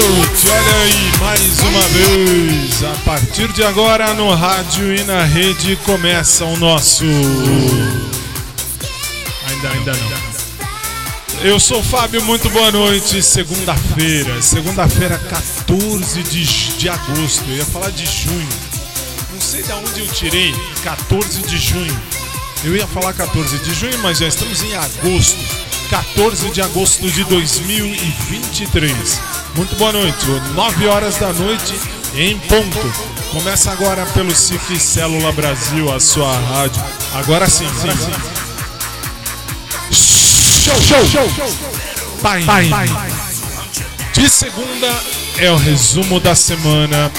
Olha aí, mais uma vez. A partir de agora, no rádio e na rede, começa o nosso. Ainda, ainda não. Eu sou Fábio, muito boa noite. Segunda-feira, segunda-feira, 14 de, de agosto. Eu ia falar de junho. Não sei de onde eu tirei 14 de junho. Eu ia falar 14 de junho, mas já estamos em agosto. 14 de agosto de 2023. Muito boa noite. 9 horas da noite em ponto. Começa agora pelo SIC Célula Brasil, a sua rádio. Agora sim, agora sim. Show, show, Time. De segunda é o resumo da semana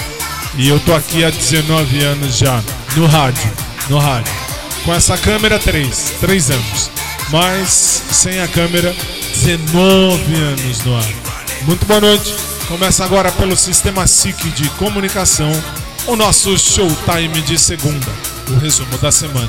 e eu tô aqui há 19 anos já no rádio, no rádio. Com essa câmera 3, 3 anos. Mas sem a câmera 19 anos no ar. Muito boa noite. Começa agora pelo sistema SIC de comunicação o nosso showtime de segunda, o resumo da semana.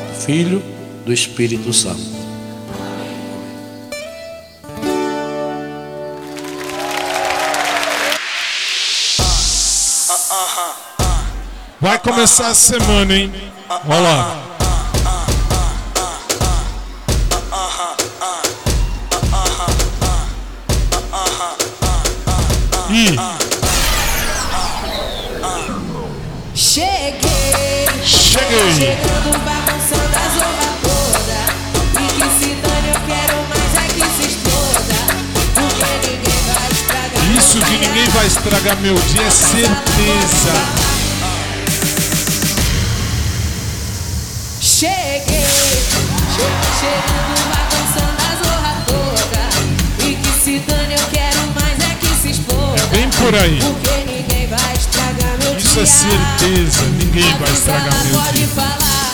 Filho, do Espírito Santo. Vai começar a semana, hein? Olha lá. Ih, Cheguei, cheguei. Vai estragar meu dia é certeza. Cheguei, che- chegando bagunçando a zorra toda. E que se dane, eu quero mais é que se exploda. Bem por aí. Porque ninguém vai estragar meu Isso dia. é certeza. Ninguém vai estragar meu pode dia. falar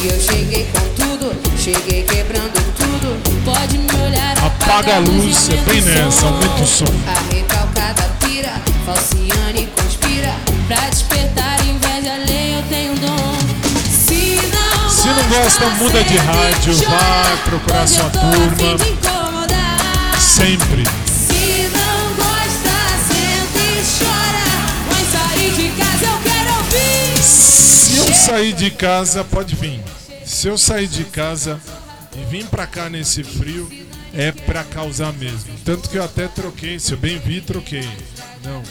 que eu cheguei com tudo, cheguei quebrando tudo. Pode me olhar, Apaga a luz, é bem nessa, aumenta o som. Falciane conspira pra despertar inveja alheia. Eu tenho dom. Se não, Se não gosta, muda de rádio, vai procurar sua turma. Sempre. Se não gosta, senta e chora. Mas sair de casa eu quero ouvir. Se eu sair de casa, pode vir. Se eu sair de casa e vim pra cá nesse frio, é pra causar mesmo. Tanto que eu até troquei. Se eu bem vi, troquei. Não.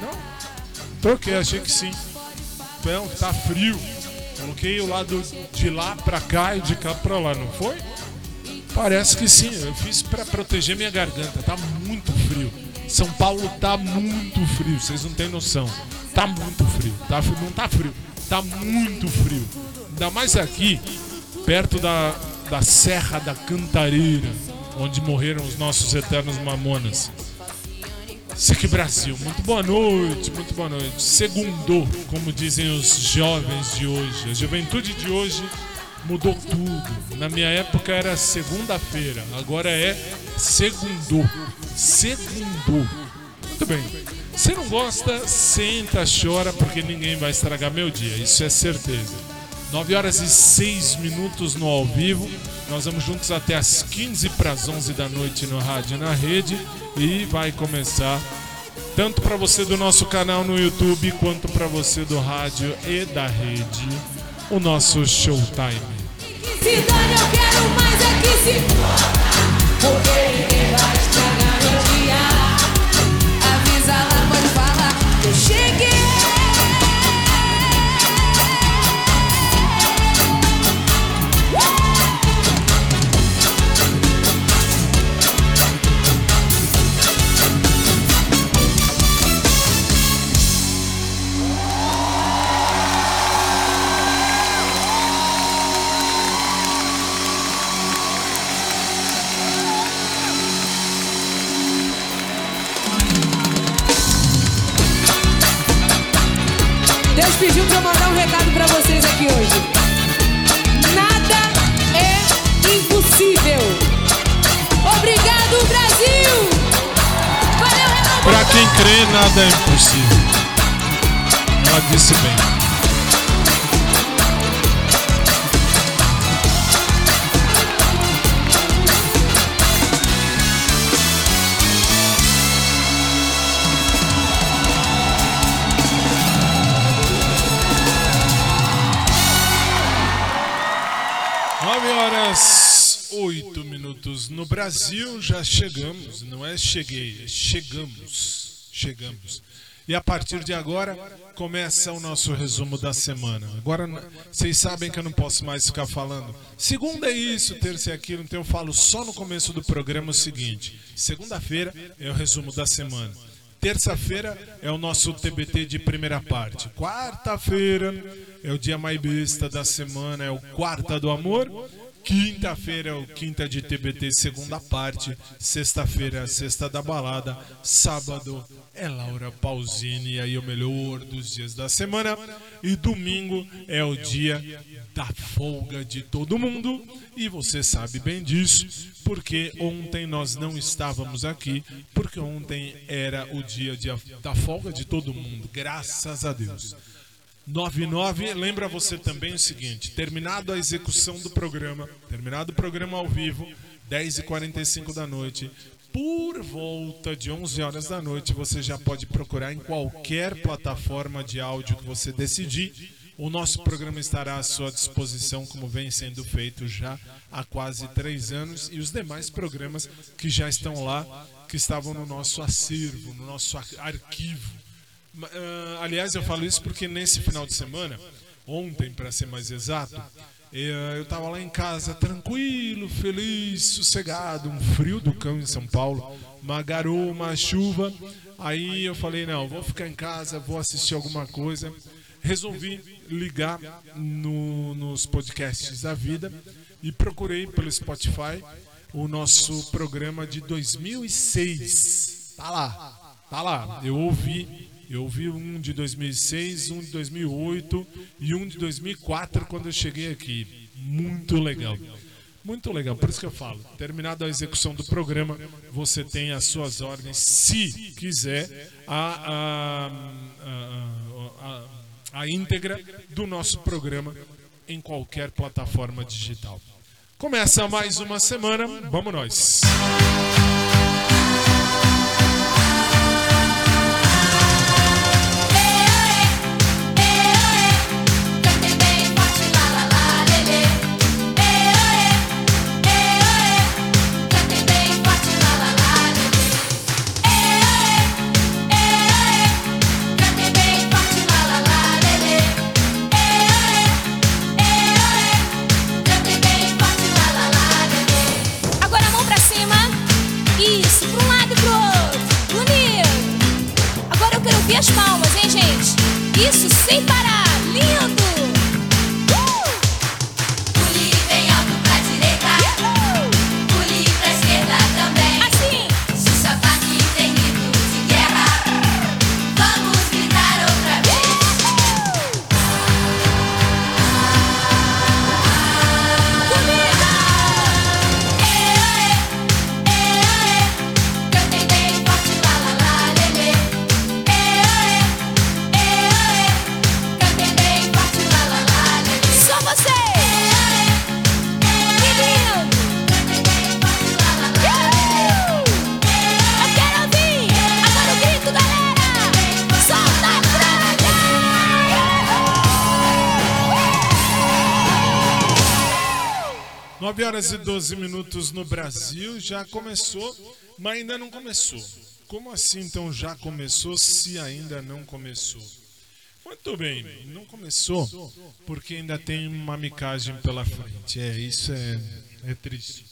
Não. Troquei, achei que sim. Não, tá frio. Coloquei o lado de lá pra cá e de cá pra lá, não foi? Parece que sim. Eu fiz pra proteger minha garganta. Tá muito frio. São Paulo tá muito frio. Vocês não têm noção. Tá muito frio. Tá, não tá frio. Tá muito frio. Ainda mais aqui, perto da, da Serra da Cantareira, onde morreram os nossos eternos mamonas. Sique Brasil, muito boa noite, muito boa noite. Segundou, como dizem os jovens de hoje. A juventude de hoje mudou tudo. Na minha época era segunda-feira, agora é segundou. Segundou. Muito bem. Se não gosta, senta, chora, porque ninguém vai estragar meu dia, isso é certeza. 9 horas e 6 minutos no ao vivo. Nós vamos juntos até as 15 para as 11 da noite no Rádio na Rede. E vai começar tanto para você do nosso canal no YouTube quanto para você do rádio e da rede o nosso Showtime. Que se dane, eu quero mais é que se pediu pra eu mandar um recado pra vocês aqui hoje. Nada é impossível. Obrigado, Brasil! Valeu, Renan! Para quem crê, nada é impossível. Ela disse bem. 8 minutos no Brasil, já chegamos, não é cheguei, é chegamos, chegamos. E a partir de agora começa o nosso resumo da semana. Agora vocês sabem que eu não posso mais ficar falando. Segunda é isso, terça é aquilo, então eu falo só no começo do programa o seguinte: segunda-feira é o resumo da semana. Terça-feira é o nosso TBT de primeira parte. Quarta-feira é o dia mais besta da semana, é o Quarta do Amor. Quinta-feira é o Quinta de TBT, segunda parte. Sexta-feira é a Sexta da Balada. Sábado é Laura Pausini, aí é o melhor dos dias da semana. E domingo é o dia da folga de todo mundo. E você sabe bem disso, porque ontem nós não estávamos aqui, porque ontem era o dia de- da folga de todo mundo, graças a Deus. 99, lembra você também o seguinte: terminado a execução do programa, terminado o programa ao vivo, 10h45 da noite, por volta de 11 horas da noite, você já pode procurar em qualquer plataforma de áudio que você decidir. O nosso programa estará à sua disposição, como vem sendo feito já há quase três anos, e os demais programas que já estão lá, que estavam no nosso acervo, no nosso ar- arquivo. Ah, aliás, eu falo isso porque nesse final de semana, ontem para ser mais exato, eh, eu estava lá em casa tranquilo, feliz, sossegado, um frio do cão em São Paulo, uma garoa, uma chuva. Aí eu falei, não, vou ficar em casa, vou assistir alguma coisa. Resolvi ligar no- nos podcasts da vida e procurei pelo Spotify o nosso programa de 2006. Tá lá, tá lá. Eu ouvi, eu ouvi um de 2006, um de 2008 e um de 2004 quando eu cheguei aqui. Muito legal. Muito legal, por isso que eu falo. Terminada a execução do programa, você tem as suas ordens, se quiser, a, a, a, a, íntegra do nosso programa em qualquer plataforma digital. Começa mais uma semana, vamos nós. Cantei Isso sem parar. Horas e 12 minutos no Brasil, já começou, mas ainda não começou. Como assim então já começou se ainda não começou? Muito bem, não começou porque ainda tem uma micagem pela frente. É, isso é, é triste.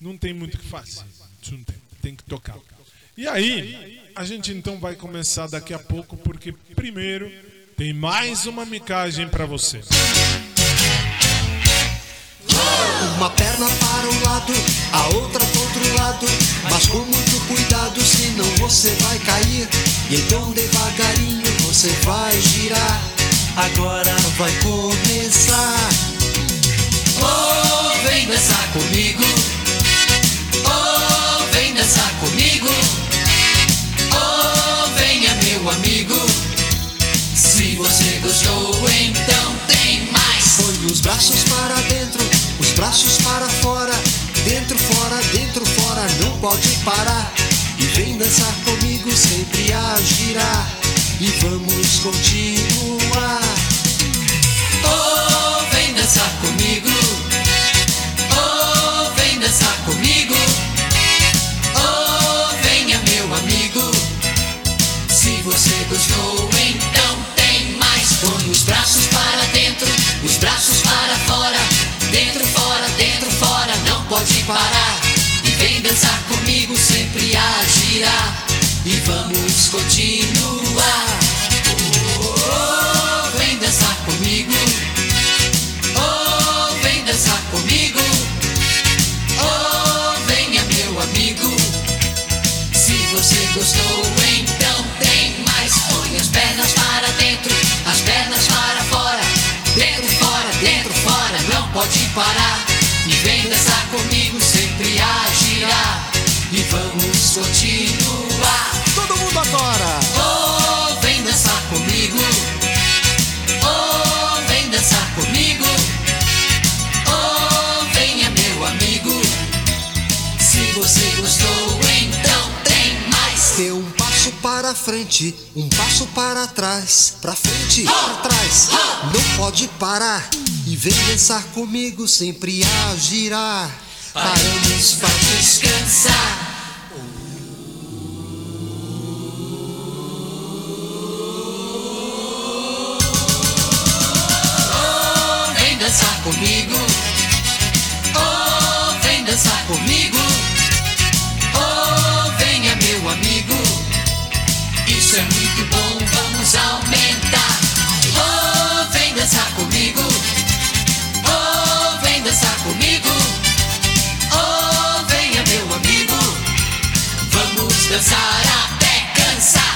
Não tem muito o que fazer. Tem, tem que tocar. E aí, a gente então vai começar daqui a pouco, porque primeiro tem mais uma micagem para você. Uma perna para um lado, a outra para outro lado. Mas com muito cuidado, senão você vai cair. E então devagarinho você vai girar. Agora vai começar. Oh, vem dançar comigo. Oh, vem dançar comigo. Oh, venha meu amigo. Se você gostou, então tem mais. Põe os braços para dentro, os braços para fora. Dentro, fora, dentro, fora, não pode parar. E vem dançar comigo, sempre a girar. E vamos continuar. Oh, vem dançar comigo. Parar. E vem dançar comigo, sempre a girar. E vamos continuar. Vamos continuar. Todo mundo agora! Oh, vem dançar comigo. Oh, vem dançar comigo. Oh, venha, meu amigo. Se você gostou, então tem mais. Dê um passo para frente, um passo para trás, pra frente, pra trás. Não pode parar e vem dançar comigo, sempre a girar. Paramos pra descansar. Dançar comigo. Oh, venha meu amigo. Isso é muito bom, vamos aumentar. Oh, vem dançar comigo. Oh, vem dançar comigo. Oh, venha meu amigo. Vamos dançar até cansar.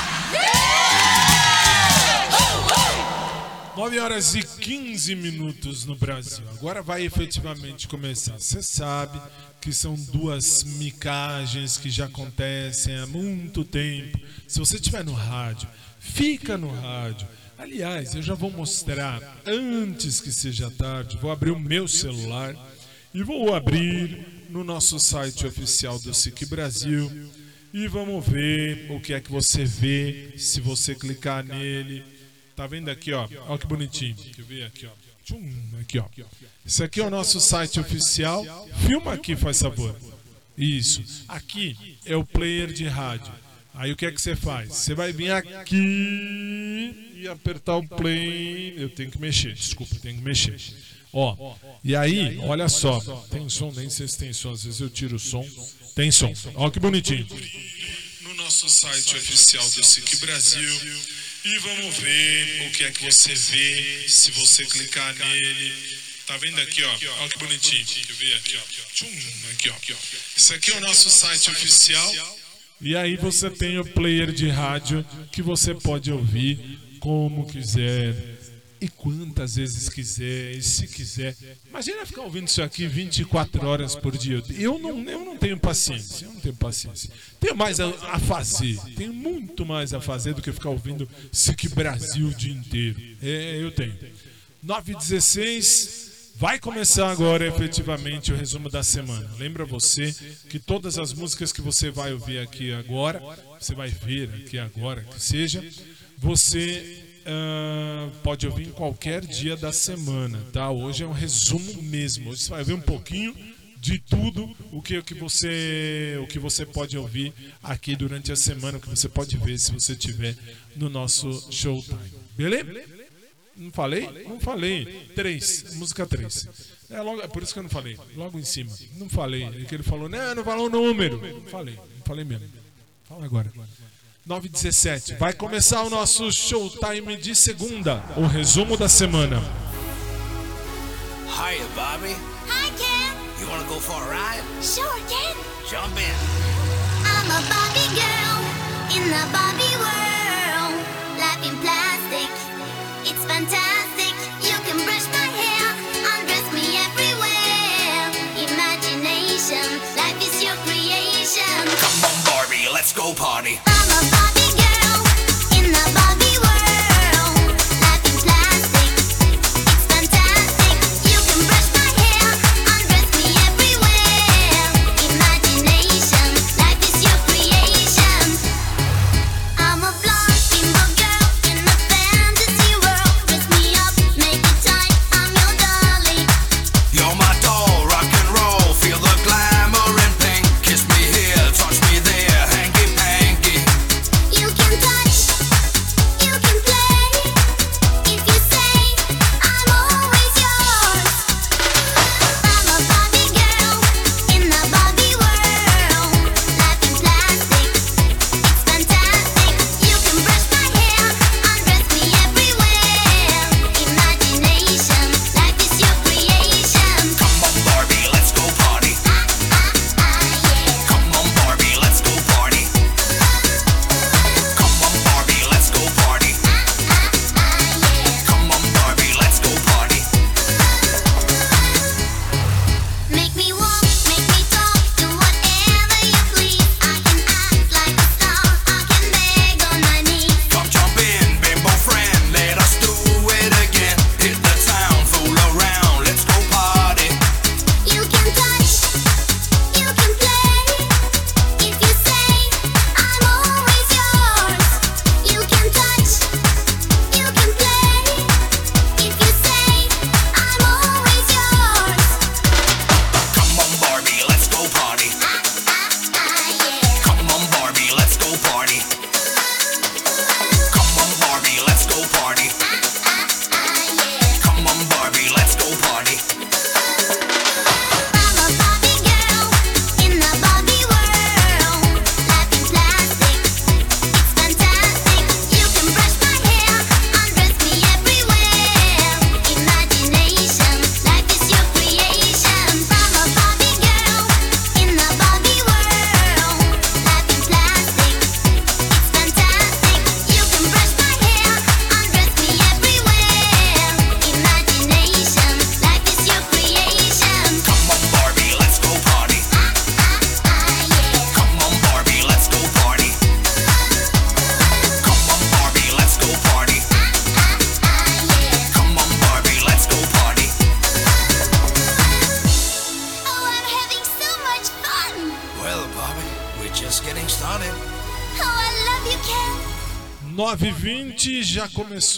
9 horas e 15 minutos no Brasil. Agora vai efetivamente começar. Você sabe que são duas micagens que já acontecem há muito tempo. Se você estiver no rádio, fica no rádio. Aliás, eu já vou mostrar antes que seja tarde. Vou abrir o meu celular e vou abrir no nosso site oficial do SIC Brasil. E vamos ver o que é que você vê se você clicar nele. Tá vendo aqui, ó? Olha que bonitinho. Deixa eu ver aqui, ó. Tchum, aqui, ó. Esse aqui é o nosso site oficial. Filma aqui, faz favor. Isso. Aqui é o player de rádio. Aí o que é que você faz? Você vai vir aqui e apertar o play. Eu tenho que mexer, desculpa, eu tenho que mexer. Ó, e aí, olha só. Tem som, nem sei se tem som. Às vezes eu tiro o som. Tem som. Olha que bonitinho. No nosso site oficial do SIC Brasil. E vamos ver o que é que você vê se você clicar nele. Tá vendo aqui, ó? Olha que bonitinho. Deixa eu ver aqui, ó. Tchum, aqui, ó. Esse aqui é o nosso site oficial. E aí você tem o player de rádio que você pode ouvir como quiser e quantas vezes quiser, e se quiser. Imagina ficar ouvindo isso aqui 24 horas por dia. Eu não, eu não tenho paciência, eu não tenho paciência. Tenho mais a, a fazer, tenho muito mais a fazer do que ficar ouvindo SIC Brasil o dia inteiro. É, eu tenho. 9 16 Vai começar agora efetivamente o resumo da semana. Lembra você que todas as músicas que você vai ouvir aqui agora, você vai ver aqui agora, que seja, você ah, pode ouvir em qualquer dia da semana, tá? Hoje é um resumo mesmo. Hoje você vai ver um pouquinho de tudo o que, o que você o que você pode ouvir aqui durante a semana, o que você pode ver se você tiver no nosso showtime. Beleza? Não falei? Não falei. Três. Música três. É, logo, é por isso que eu não falei. Logo em cima. Não falei. É que ele falou, não, não falou o número. Não falei. Não falei mesmo. Fala agora. 9 17 Vai começar o nosso showtime de segunda. O resumo da semana. Hiya, Bobby. Hi, Ken. You wanna go for a ride? Sure, Ken. Jump in. I'm a Barbie girl in the Barbie world. Life in plastic, it's fantastic. You can brush my hair, undress me everywhere. Imagination, life is your creation. Come on, Barbie, let's go party.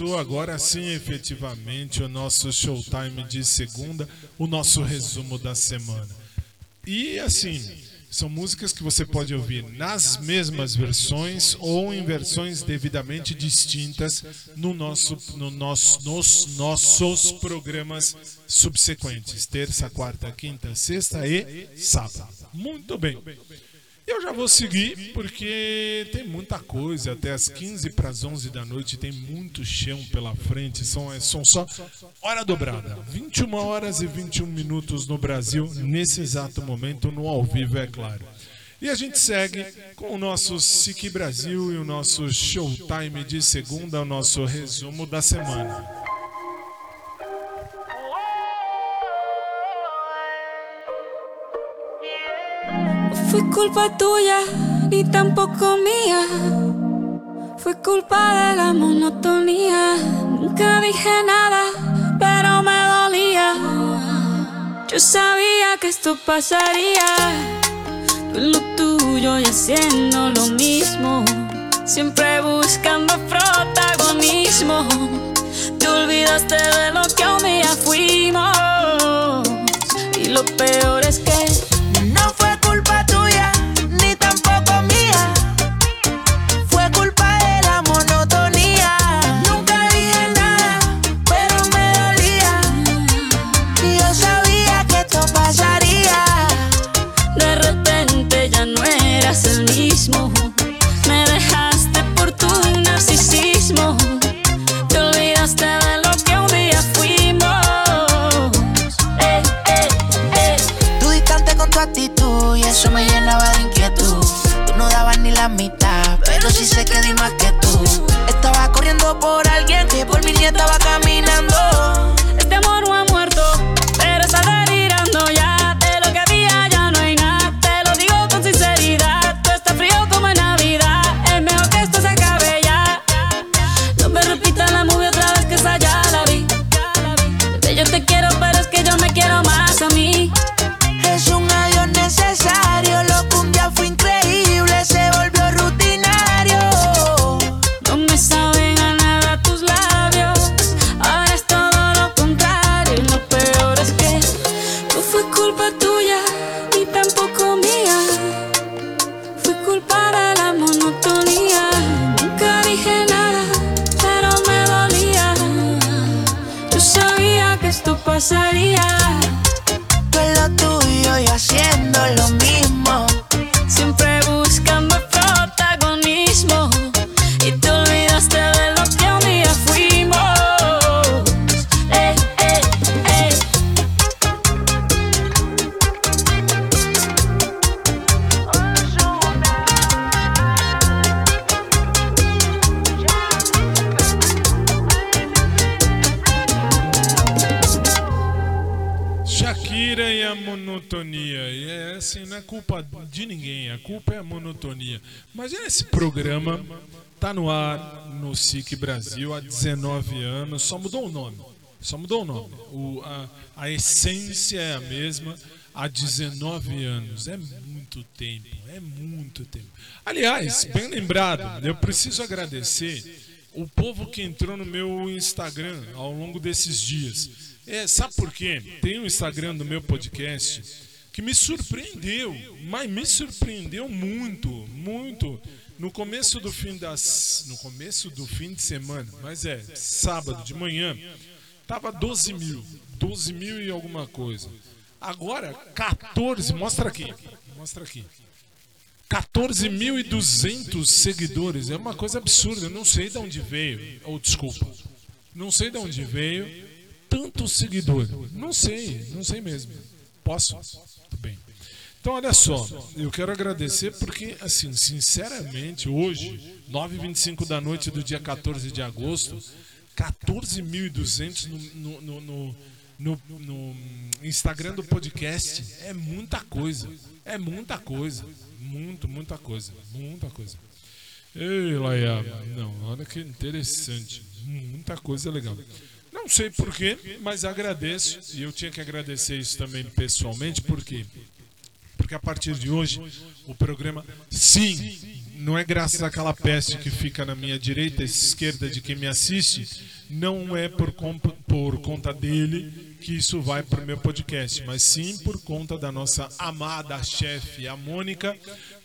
Começou agora sim, efetivamente, o nosso showtime de segunda, o nosso resumo da semana. E assim, são músicas que você pode ouvir nas mesmas versões ou em versões devidamente distintas no nosso, no nosso, nos nossos programas subsequentes: terça, quarta, quinta, sexta e sábado. Muito bem. Vou seguir porque tem muita coisa. Até as 15 para as 11 da noite tem muito chão pela frente. São, é, são só hora dobrada. 21 horas e 21 minutos no Brasil, nesse exato momento, no ao vivo, é claro. E a gente segue com o nosso SIC Brasil e o nosso Showtime de segunda, o nosso resumo da semana. Fue culpa tuya, ni tampoco mía. Fue culpa de la monotonía. Nunca dije nada, pero me dolía. Yo sabía que esto pasaría. Tú lo tuyo y haciendo lo mismo. Siempre buscando protagonismo. Te olvidaste de lo que un día fuimos. Y lo peor es que esse programa, tá no ar no SIC Brasil há 19 anos, só mudou o nome. Só mudou o nome. O, a, a essência é a mesma há 19 anos. É muito tempo, é muito tempo. Aliás, bem lembrado, eu preciso agradecer o povo que entrou no meu Instagram ao longo desses dias. É, sabe por quê? Tem um Instagram do meu podcast que me surpreendeu, mas me surpreendeu muito, muito. No começo do fim das, no começo do fim de semana, mas é sábado de manhã, tava 12 mil, 12 mil e alguma coisa. Agora 14, mostra aqui, mostra aqui. 14.200 seguidores. É uma coisa absurda. Eu não sei de onde veio. Ou desculpa. Não sei de onde veio tanto seguidor. Não sei, não sei mesmo. Posso? Então, olha só, eu quero agradecer porque, assim, sinceramente, hoje, 9h25 da noite do dia 14 de agosto, 14.200 no, no, no, no, no Instagram do podcast é muita coisa. É muita coisa. Muito, muita coisa. Muita coisa. Ei, Laia, não, olha que interessante. Muita coisa legal. Não sei porquê, mas agradeço. E eu tinha que agradecer isso também pessoalmente, por quê? Porque a partir de hoje, o programa, sim, não é graças àquela peste que fica na minha direita esquerda de quem me assiste, não é por, por conta dele que isso vai para o meu podcast, mas sim por conta da nossa amada chefe, a Mônica,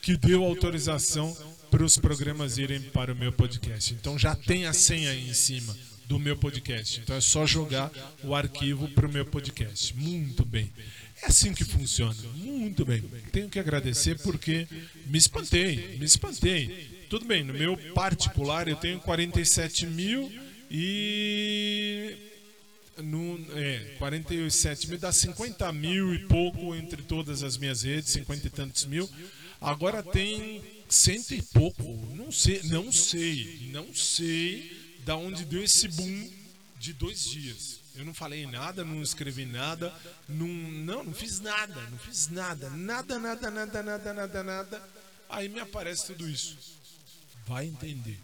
que deu autorização para os programas irem para o meu podcast. Então já tem a senha aí em cima do meu podcast. Então é só jogar o arquivo para o meu podcast. Muito bem. É assim que funciona. Muito bem. Tenho que agradecer porque me espantei, me espantei. Tudo bem, no meu particular eu tenho 47 mil e. No, é, 47 mil dá 50 mil e pouco entre todas as minhas redes, 50 e tantos mil. Agora tem cento e pouco. Não sei, não sei, não sei da onde deu esse boom de dois dias. Eu não falei nada, não escrevi nada, não, não, não fiz nada, não fiz nada, nada, nada, nada, nada, nada, nada. Aí me aparece tudo isso. Vai entender.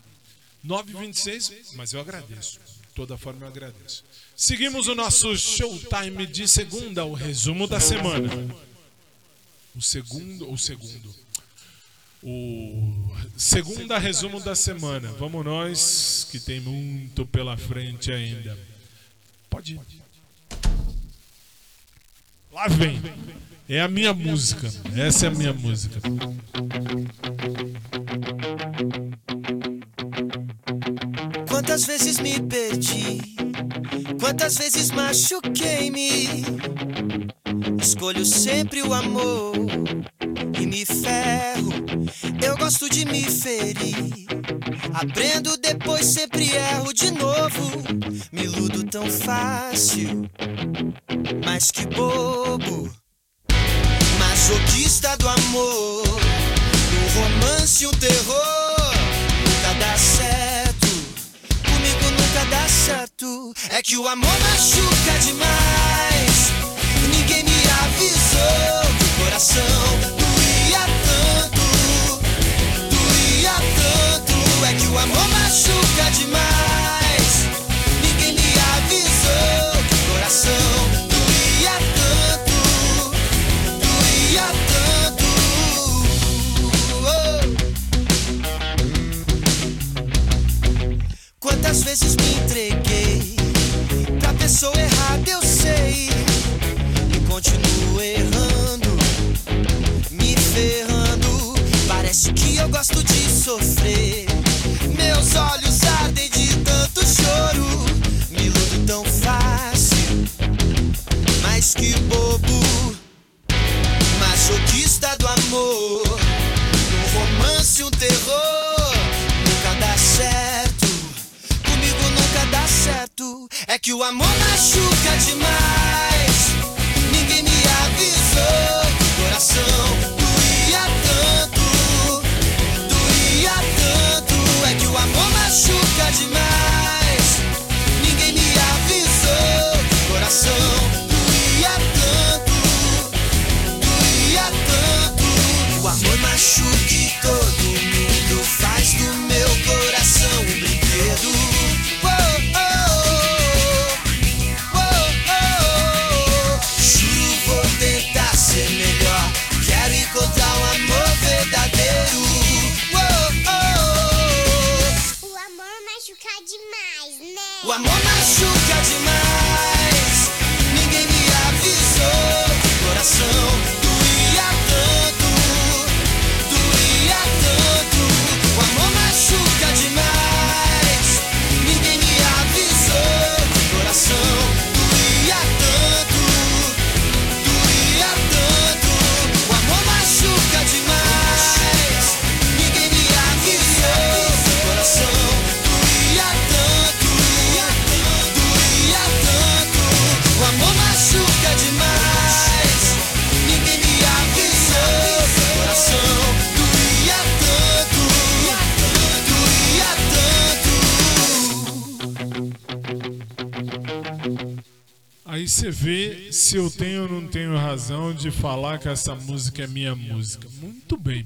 9h26, mas eu agradeço. De toda forma eu agradeço. Seguimos o nosso showtime de segunda, o resumo da semana. O segundo, o segundo. O segunda resumo da semana. Vamos nós, que tem muito pela frente ainda. Pode. Lá vem. É a minha música. Essa é a minha música. Quantas vezes me perdi, quantas vezes machuquei-me. Escolho sempre o amor e me ferro. Eu gosto de me ferir. Aprendo, depois sempre erro de novo. Me iludo tão fácil, mas que bobo. Masoquista do amor, um romance, um terror. Nunca dá certo, comigo nunca dá certo. É que o amor machuca demais. Ninguém me avisou que o coração doía tanto, doía tanto. É que o amor machuca demais. Razão de falar que essa música é minha música. Muito bem.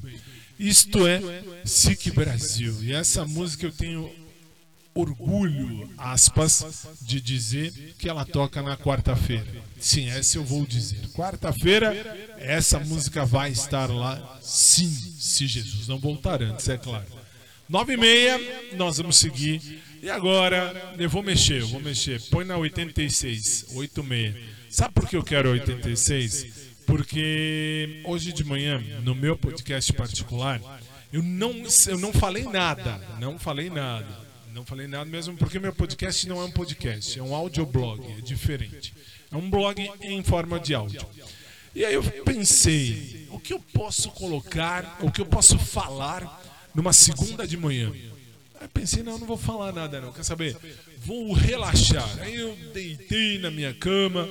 Isto é SIC Brasil. E essa música eu tenho orgulho, aspas, de dizer que ela toca na quarta-feira. Sim, essa eu vou dizer. Quarta-feira, essa música vai estar lá, sim, se Jesus não voltar antes, é claro. Nove e meia, nós vamos seguir. E agora, eu vou mexer, eu vou mexer. Põe na 86, 86. Sabe por que eu quero 86? Porque hoje de manhã, no meu podcast particular, eu não, eu não falei nada. Não falei nada. Não falei nada mesmo porque meu podcast não é um podcast, é um audioblog, é diferente. É um blog em forma de áudio. E aí eu pensei, o que eu posso colocar, o que eu posso falar numa segunda de manhã? Aí pensei, não, não vou falar nada não, quer saber? Vou relaxar. Aí eu deitei na minha cama,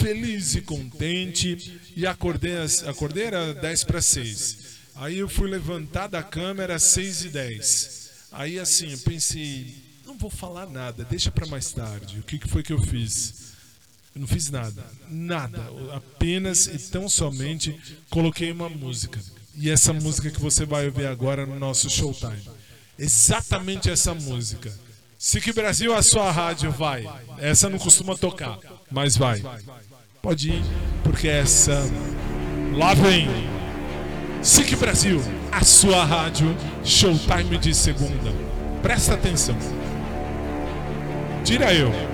feliz e contente, e acordei, acordei era 10 para 6. Aí eu fui levantar da cama, era 6 e 10. Aí assim, eu pensei, não vou falar nada, deixa para mais tarde. O que, foi que eu fiz? Eu não fiz nada, nada. Apenas e tão somente coloquei uma música. E essa música que você vai ouvir agora no nosso showtime. Exatamente essa música. SIC Brasil, a sua rádio, vai. Essa não costuma tocar, mas vai. Pode ir, porque essa. Lá vem. SIC Brasil, a sua rádio, showtime de segunda. Presta atenção. Tira eu.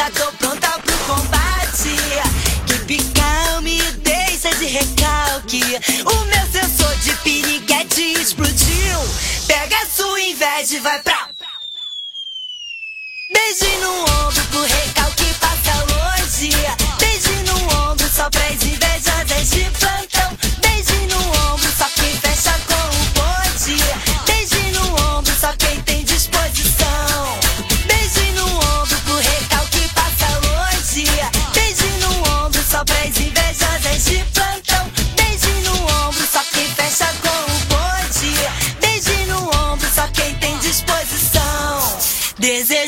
já tô pronta pro combate. Que calme, deixa de recalque. O meu sensor de piriguete explodiu. Pega a sua inveja e vai pra. Beijo no ombro pro recalque passa longe. Beijo no ombro só pra as invejosas de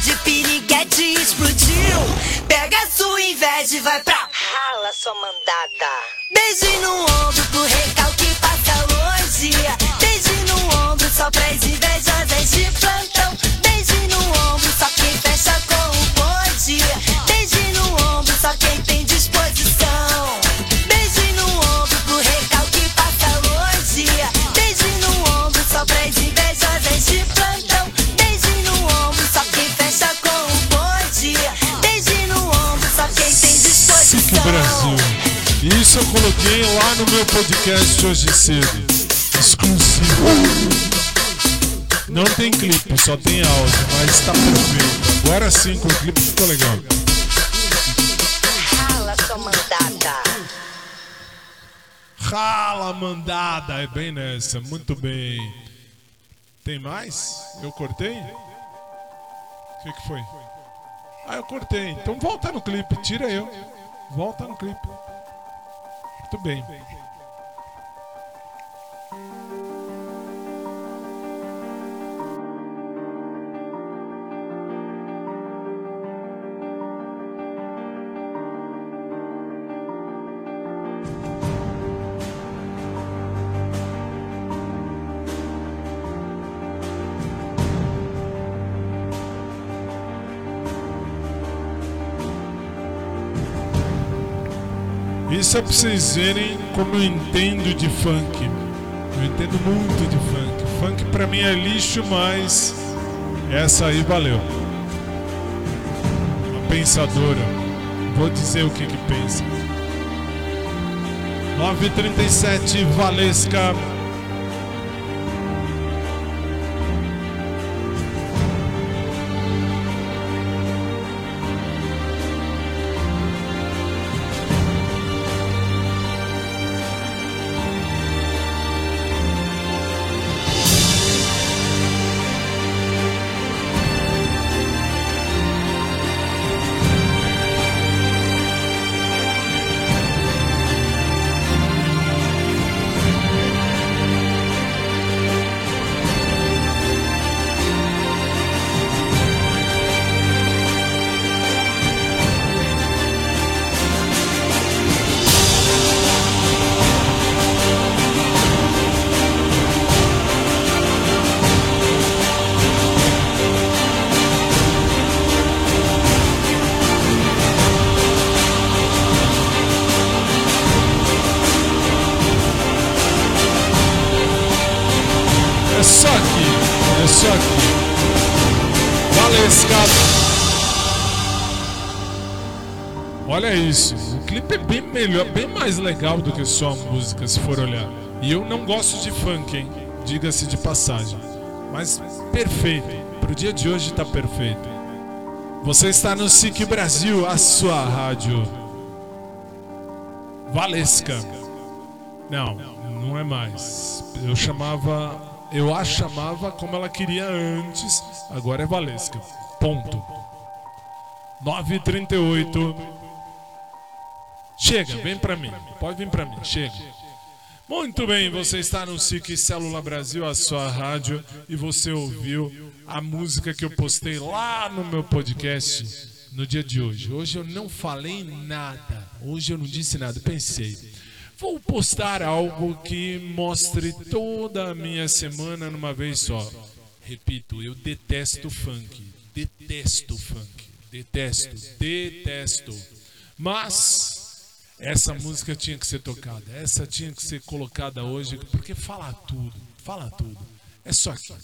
de piriguete explodiu. Pega sua inveja e vai pra rala, sua mandada. Beijo no ombro pro recalque eu coloquei lá no meu podcast hoje cedo. Exclusivo. Não tem clipe, só tem áudio, mas tá perfeito. Agora sim, com o clipe ficou legal. Rala sua mandada. Rala mandada, é bem nessa, muito bem. Tem mais? Eu cortei? O que, que foi? Ah, eu cortei. Então volta no clipe, tira eu. Volta no clipe. Muito bem. É pra vocês verem como eu entendo de funk. Eu entendo muito de funk. Funk pra mim é lixo, mas essa aí valeu. A pensadora. Vou dizer o que que pensa. 937 Valesca. Valesca. Olha isso, o clipe é bem melhor, bem mais legal do que só a música, se for olhar. E eu não gosto de funk, hein? Diga-se de passagem. Mas perfeito, pro dia de hoje tá perfeito. Você está no SIC Brasil, a sua rádio. Valesca. Não, não é mais. Eu chamava. Eu a chamava como ela queria antes, agora é Valesca. Ponto. 9h38. Chega, vem pra mim. Pode vir pra mim, chega. Muito bem, você está no SIC Célula Brasil, a sua rádio, e você ouviu a música que eu postei lá no meu podcast no dia de hoje. Hoje eu não falei nada. Hoje eu não disse nada, pensei. Vou postar algo que mostre toda a minha semana numa vez só. Repito, eu detesto funk. Detesto funk. Detesto. Detesto. Mas essa música tinha que ser tocada. Essa tinha que ser colocada hoje, porque fala tudo. Fala tudo. É só aqui.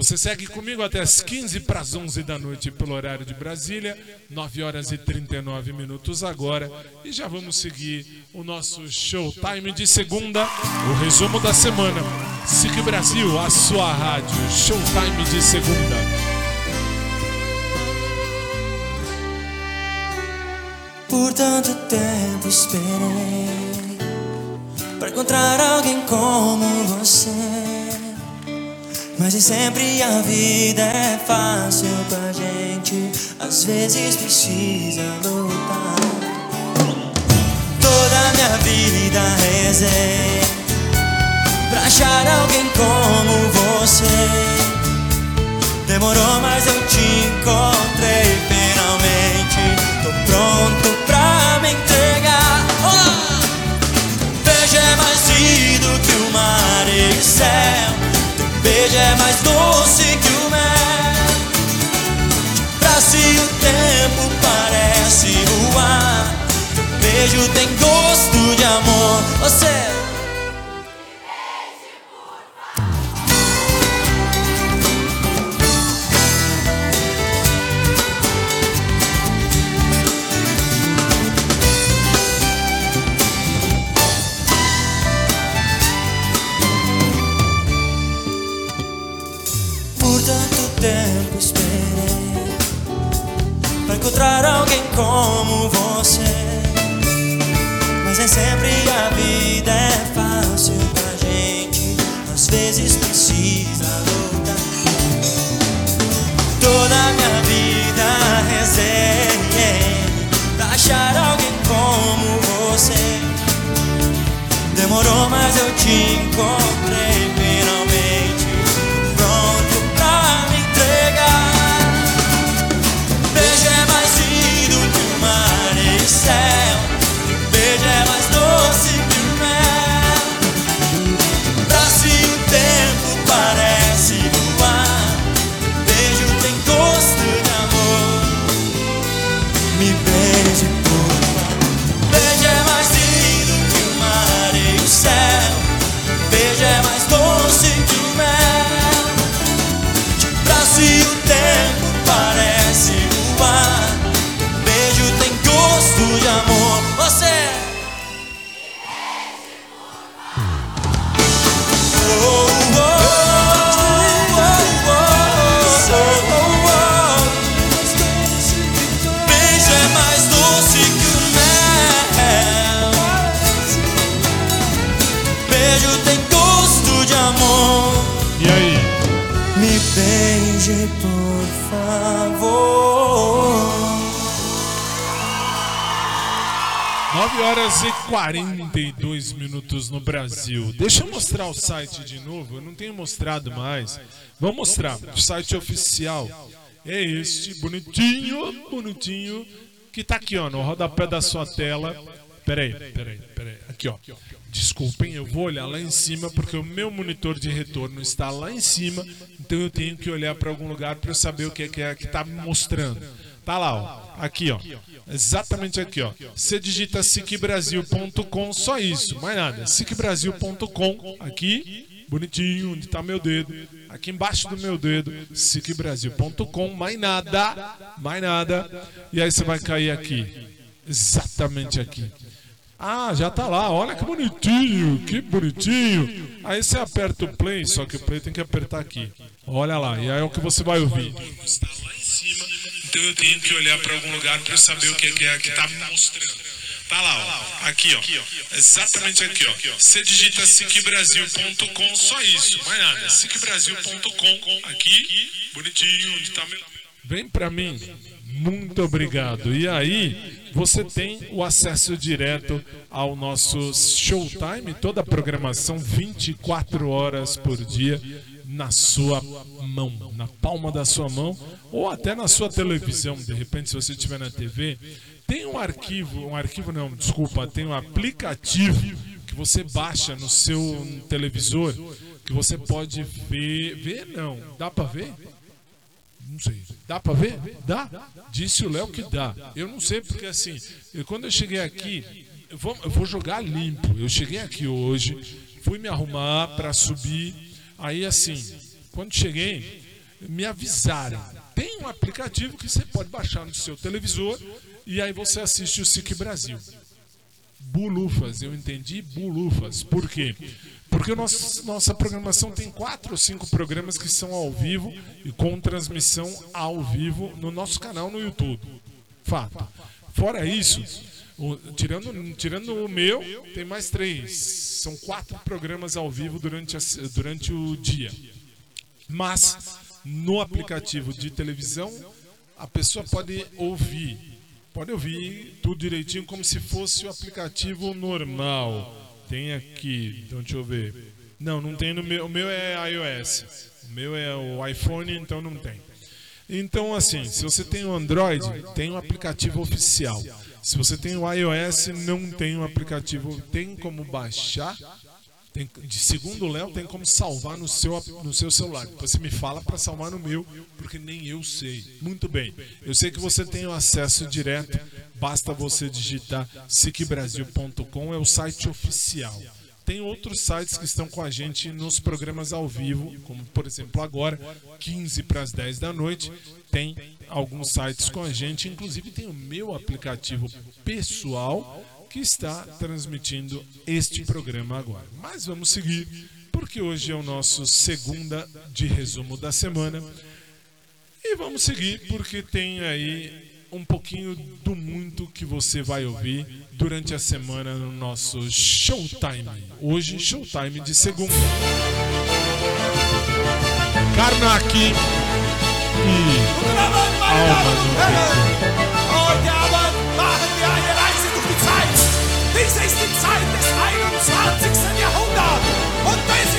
Você segue comigo até as 15 para as 11 da noite pelo horário de Brasília, 9 horas e 39 minutos agora, e já vamos seguir o nosso showtime de segunda, o resumo da semana. SIC Brasil, a sua rádio, showtime de segunda. Por tanto tempo esperei para encontrar alguém como você. Mas nem sempre a vida é fácil pra gente. Às vezes precisa lutar. Toda minha vida rezei pra achar alguém como você. Demorou, mas eu te encontrei finalmente. Tô pronto pra me entregar. Olá! Beijo é mais lindo que o mar beijo é mais doce que o mel. Braço e o tempo parece voar. Beijo tem gosto de amor. Você. Encontrar alguém como você. Mas nem sempre a vida é fácil pra gente. Às vezes precisa lutar. Toda minha vida rezei pra achar alguém como você. Demorou, mas eu te encontrei horas e 42 minutos no Brasil. Deixa eu mostrar o site de novo. Eu não tenho mostrado mais. Vou mostrar. O site oficial é este, bonitinho, bonitinho, que tá aqui, ó, no rodapé da sua tela. Peraí, peraí, peraí. Aqui, ó. Desculpem, eu vou olhar lá em cima porque o meu monitor de retorno está lá em cima, então eu tenho que olhar para algum lugar para eu saber o que é que é que tá me mostrando. Tá lá, ó. Aqui, ó. Exatamente aqui, ó. Você digita sicbrasil.com, só isso, mais nada. sicbrasil.com, aqui, bonitinho, onde tá meu dedo. Aqui embaixo do meu dedo, sicbrasil.com, mais nada, mais nada. E aí você vai cair aqui. Exatamente aqui. Ah, já tá lá, olha que bonitinho, que bonitinho. Aí você aperta o play, só que o play tem que apertar aqui. Olha lá, e aí é o que você vai ouvir. Lá em cima, então eu tenho que olhar para algum lugar para saber o que é que é que tá me mostrando. Tá lá, ó. Aqui, ó. Exatamente aqui, ó. Você digita sicbrasil.com, só isso, mais nada. sicbrasil.com, aqui, bonitinho, onde tá meu. Vem pra mim. Muito obrigado. E aí, você tem o acesso direto ao nosso Showtime, toda a programação 24 horas por dia na sua mão, na palma da sua mão, ou até na sua televisão, de repente, se você estiver na TV. Tem um arquivo, um arquivo não, desculpa, tem um aplicativo que você baixa no seu televisor, que você pode ver, ver não, dá para ver? Não sei. Dá pra ver? Dá? Disse o Léo que dá. Eu não sei porque assim, eu, quando eu cheguei aqui, eu vou, eu vou jogar limpo. Eu cheguei aqui hoje, fui me arrumar pra subir. Aí assim, quando cheguei, me avisaram. Tem um aplicativo que você pode baixar no seu televisor e aí você assiste o SIC Brasil. Bulufas, eu entendi bulufas. Por quê? Porque nosso, nossa programação tem quatro ou cinco programas que são ao vivo e com transmissão ao vivo no nosso canal no YouTube. Fato. Fora isso, o- tirando, tirando o meu, tem mais três. São quatro programas ao vivo durante, a durante o dia. Mas no aplicativo de televisão, a pessoa pode ouvir. Pode ouvir tudo direitinho como se fosse o aplicativo normal. Tem aqui, então deixa eu ver. Não, não tem no meu. O meu é iOS. O meu é o iPhone, então não tem. Então, assim, se você tem o Android, tem um aplicativo oficial. Se você tem o iOS, não tem um aplicativo. Tem como baixar. Tem, de segundo o Léo, tem como salvar no seu, no seu celular. Você me fala para salvar no meu, porque nem eu sei. Muito bem. Eu sei que você tem o acesso direto. Basta você digitar sicbrasil.com, é o site oficial. Tem outros sites que estão com a gente nos programas ao vivo, como por exemplo agora, 15 para as 10 da noite, tem alguns sites com a gente, inclusive tem o meu aplicativo pessoal que está transmitindo este programa agora. Mas vamos seguir, porque hoje é o nosso segunda de resumo da semana. E vamos seguir porque tem aí um pouquinho do muito que você vai ouvir durante a semana no nosso Showtime. Hoje, Showtime de segunda. Karnak e Alma no Tempo. Ja, Mann, machen wir eine Reise durch die Zeit. Dies ist die Zeit des 21. Jahrhunderts. Und das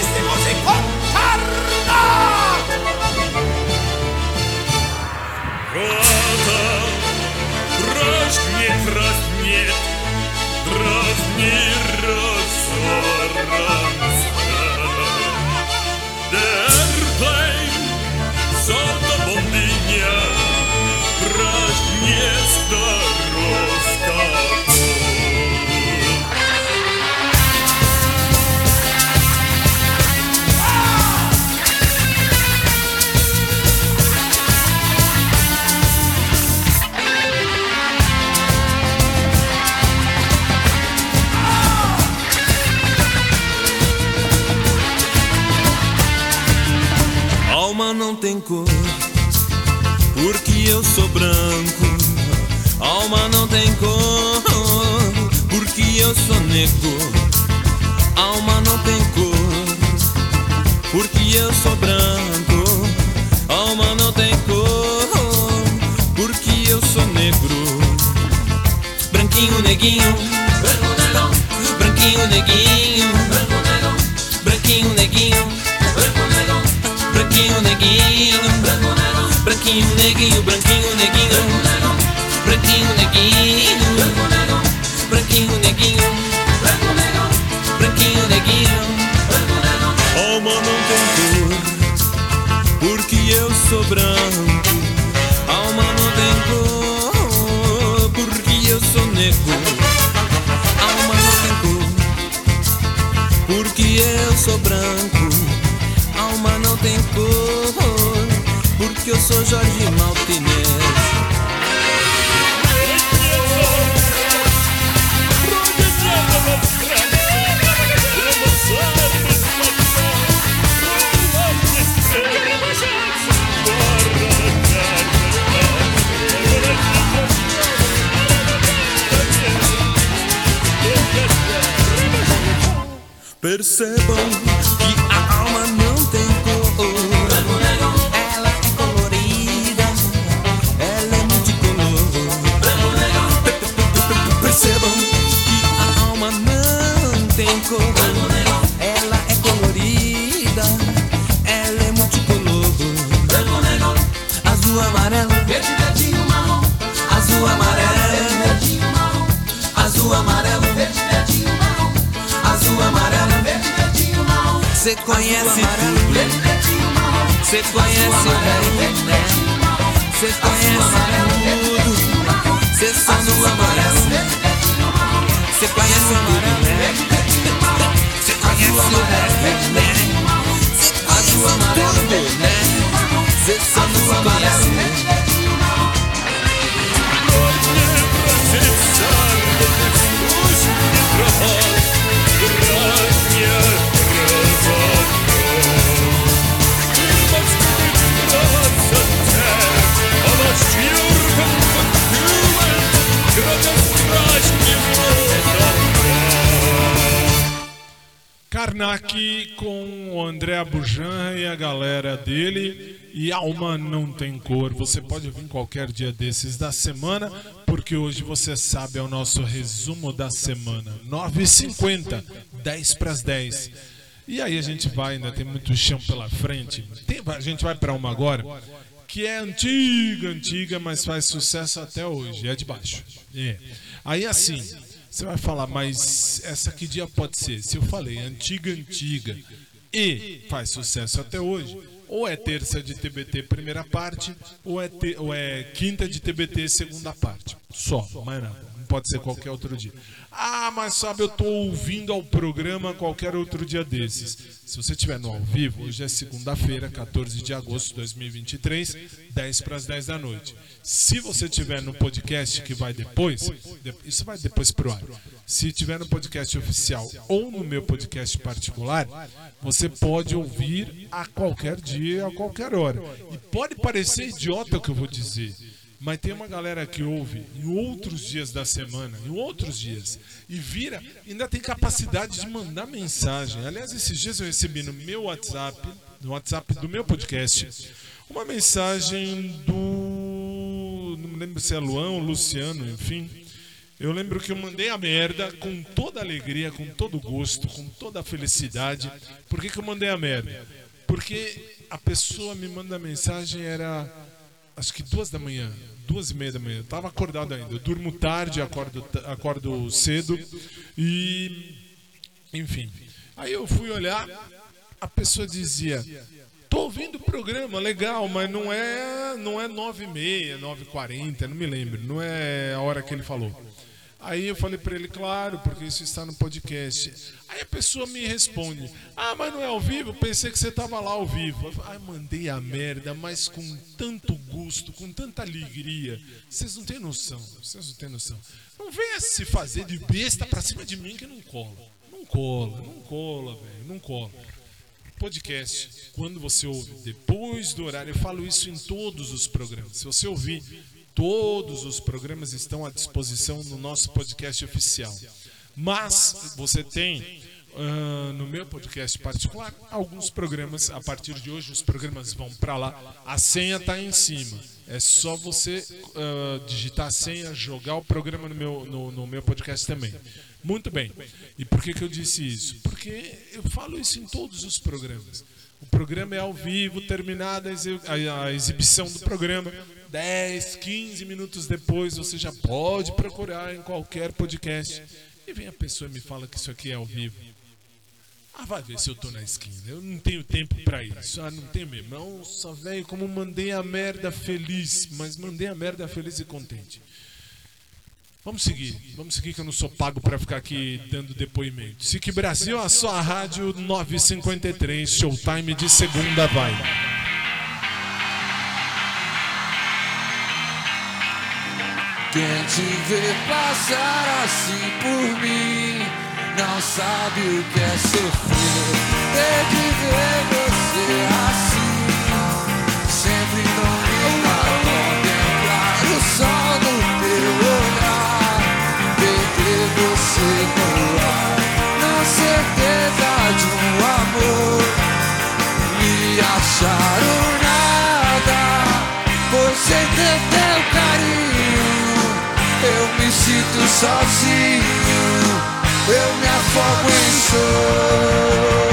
Alma não tem cor, porque eu sou branco. Alma não tem cor, porque eu sou negro. Alma não tem cor, porque eu sou branco. Alma não tem cor, porque eu sou negro. Branquinho, neguinho, branquinho, neguinho, Branquinho, neguinho, branquinho, neguinho, branquinho, neguinho, branquinho, neguinho, branquinho, neguinho, branquinho, neguinho. Alma não tem cor, porque eu sou branco. Jorge Maltinez. Percebam Você pode vir qualquer dia desses da semana, porque hoje você sabe é o nosso resumo da semana. 9h50, 10 para as 10. E aí a gente vai, ainda tem muito chão pela frente. Tem- a gente vai para uma agora que é antiga, antiga, mas faz sucesso até hoje. É de baixo. É. Aí assim, você vai falar, mas essa que dia pode ser? Se eu falei antiga, antiga e faz sucesso até hoje, ou é terça de TBT primeira parte, ou é, te- ou é quinta de TBT segunda parte. Só, mais nada. Não pode ser qualquer outro dia. Ah, mas sabe, eu tô ouvindo ao programa qualquer outro dia desses. Se você estiver no ao vivo, hoje é segunda-feira, 14 de agosto de 2023, 10 para as 10 da noite. Se você estiver no podcast que vai depois, de- isso vai depois pro ar. Se tiver no podcast oficial ou no meu podcast particular, você pode ouvir a qualquer dia, a qualquer hora. E pode parecer idiota o que eu vou dizer. Mas tem uma galera que ouve em outros dias da semana, em outros dias, e vira, ainda tem capacidade de mandar mensagem. Aliás, esses dias eu recebi no meu WhatsApp, no WhatsApp do meu podcast, uma mensagem do. Não me lembro se é Luan ou Luciano, enfim. Eu lembro que eu mandei a merda com toda alegria, com todo gosto, com toda a felicidade. Por que, que eu mandei a merda? Porque a pessoa me manda a mensagem, era acho que duas da manhã, duas e meia da manhã. Eu tava acordado ainda. Eu durmo tarde, acordo, acordo cedo e. Enfim. Aí eu fui olhar, a pessoa dizia. Tô ouvindo o programa, legal, mas não é não é 9 e meia, 9 e 40, não me lembro, não é a hora que ele falou. Aí eu falei pra ele, claro, porque isso está no podcast. Aí a pessoa me responde, ah, mas não é ao vivo? Pensei que você tava lá ao vivo. Ai, mandei a merda, mas com tanto gosto, com tanta alegria. Vocês não têm noção, vocês não têm noção. Não venha se fazer de besta pra cima de mim que não cola. Não cola, não cola, velho, não cola podcast, quando você ouve depois do horário, eu falo isso em todos os programas. Se você ouvir, todos os programas estão à disposição no nosso podcast oficial. Mas você tem ah, no meu podcast particular alguns programas. A partir de hoje, os programas vão para lá. A senha está em cima. É só você ah, digitar a senha, jogar o programa no meu, no, no meu podcast também. Muito bem. E por que, que eu disse isso? Porque eu falo isso em todos os programas. O programa é ao vivo, terminada a exibição do programa, 10, 15 minutos depois você já pode procurar em qualquer podcast. E vem a pessoa e me fala que isso aqui é ao vivo. Ah, vai ver se eu tô na esquina. Eu não tenho tempo pra isso. Ah, não tenho mesmo. Nossa, velho, como mandei a merda feliz. Mas mandei a merda feliz e contente. Vamos seguir, vamos seguir que eu não sou pago pra ficar aqui dando depoimento. SIC Brasil, a sua rádio 953, showtime de segunda vai. Quem te vê passar assim por mim não sabe o que é sofrer. Ter de ver você assim, sempre a contemplar o sol no teu olhar, perder você no ar, na certeza de um amor, me achar sinto sozinho, eu me afogo em solidão.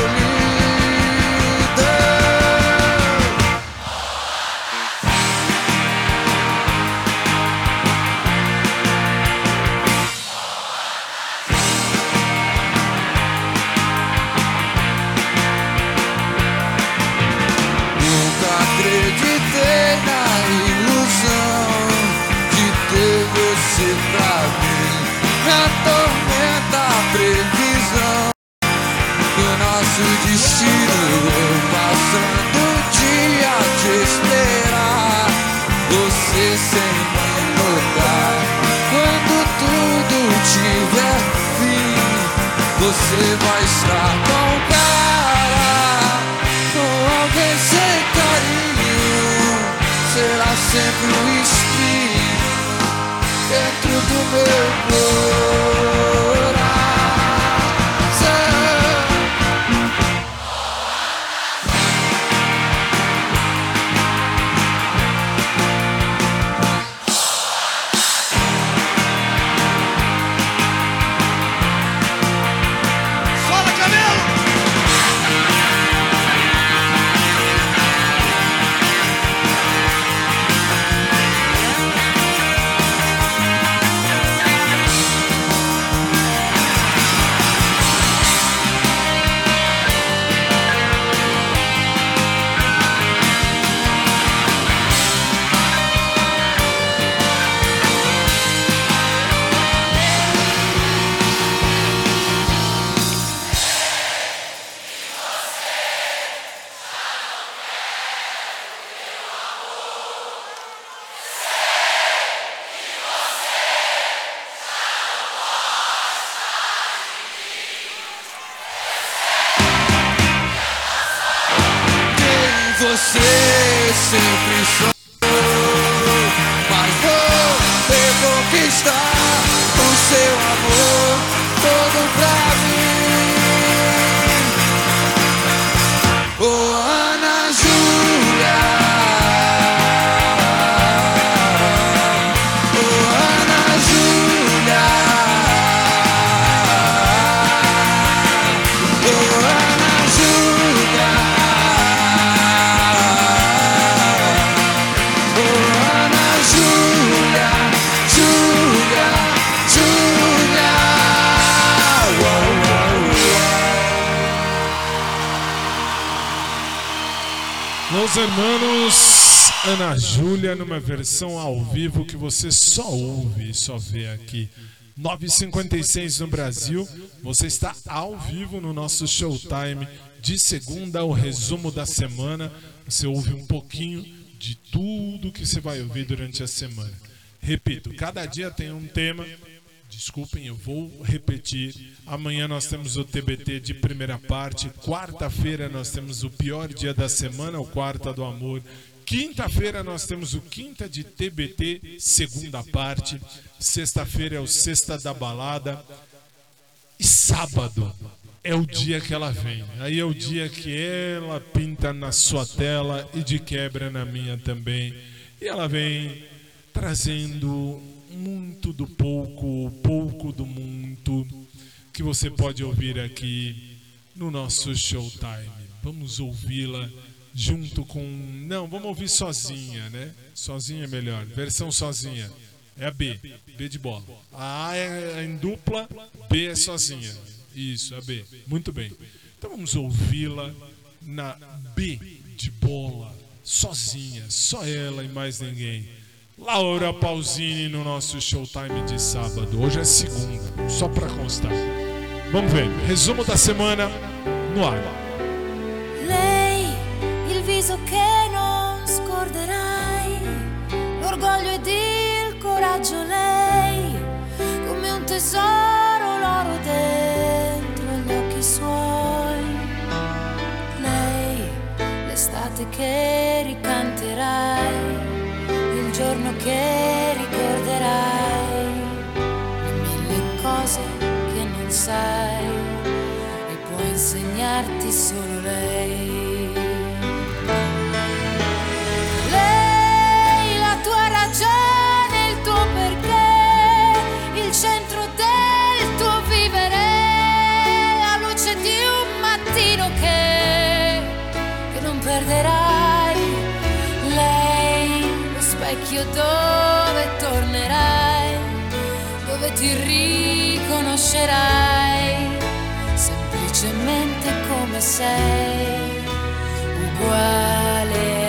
Sem me notar. Quando tudo tiver fim, você vai estar com o cara, com alguém carinho. Será sempre um espinho dentro do meu coração. Versão ao vivo que você só ouve e só vê aqui. 9h56 no Brasil, você está ao vivo no nosso Showtime de segunda, o resumo da semana. Você ouve um pouquinho de tudo que você vai ouvir durante a semana. Repito, cada dia tem um tema. Desculpem, eu vou repetir. Amanhã nós temos o TBT de primeira parte. Quarta-feira nós temos o pior dia da semana, o Quarta do Amor. Quinta-feira nós temos o Quinta de TBT, segunda parte. Sexta-feira é o Sexta da Balada. E sábado é o dia que ela vem. Aí é o dia que ela pinta na sua tela e de quebra na minha também. E ela vem trazendo muito do pouco, pouco do muito que você pode ouvir aqui no nosso Showtime. Vamos ouvi-la junto com. Não, vamos ouvir sozinha, né? Sozinha é melhor. Versão sozinha. É a B. B de bola. A A é em dupla, B é sozinha. Isso, a B. Muito bem. Então vamos ouvi-la na B de bola, sozinha, só ela e mais ninguém. Laura Pausini no nosso Showtime de sábado. Hoje é segunda, só para constar. Vamos ver. Resumo da semana no ar. Viso che non scorderai, l'orgoglio ed il coraggio lei, come un tesoro l'oro dentro gli occhi suoi. Lei, l'estate che ricanterai, il giorno che ricorderai, le mille cose che non sai e può insegnarti solo lei. Specchio dove tornerai, dove ti riconoscerai semplicemente come sei, uguale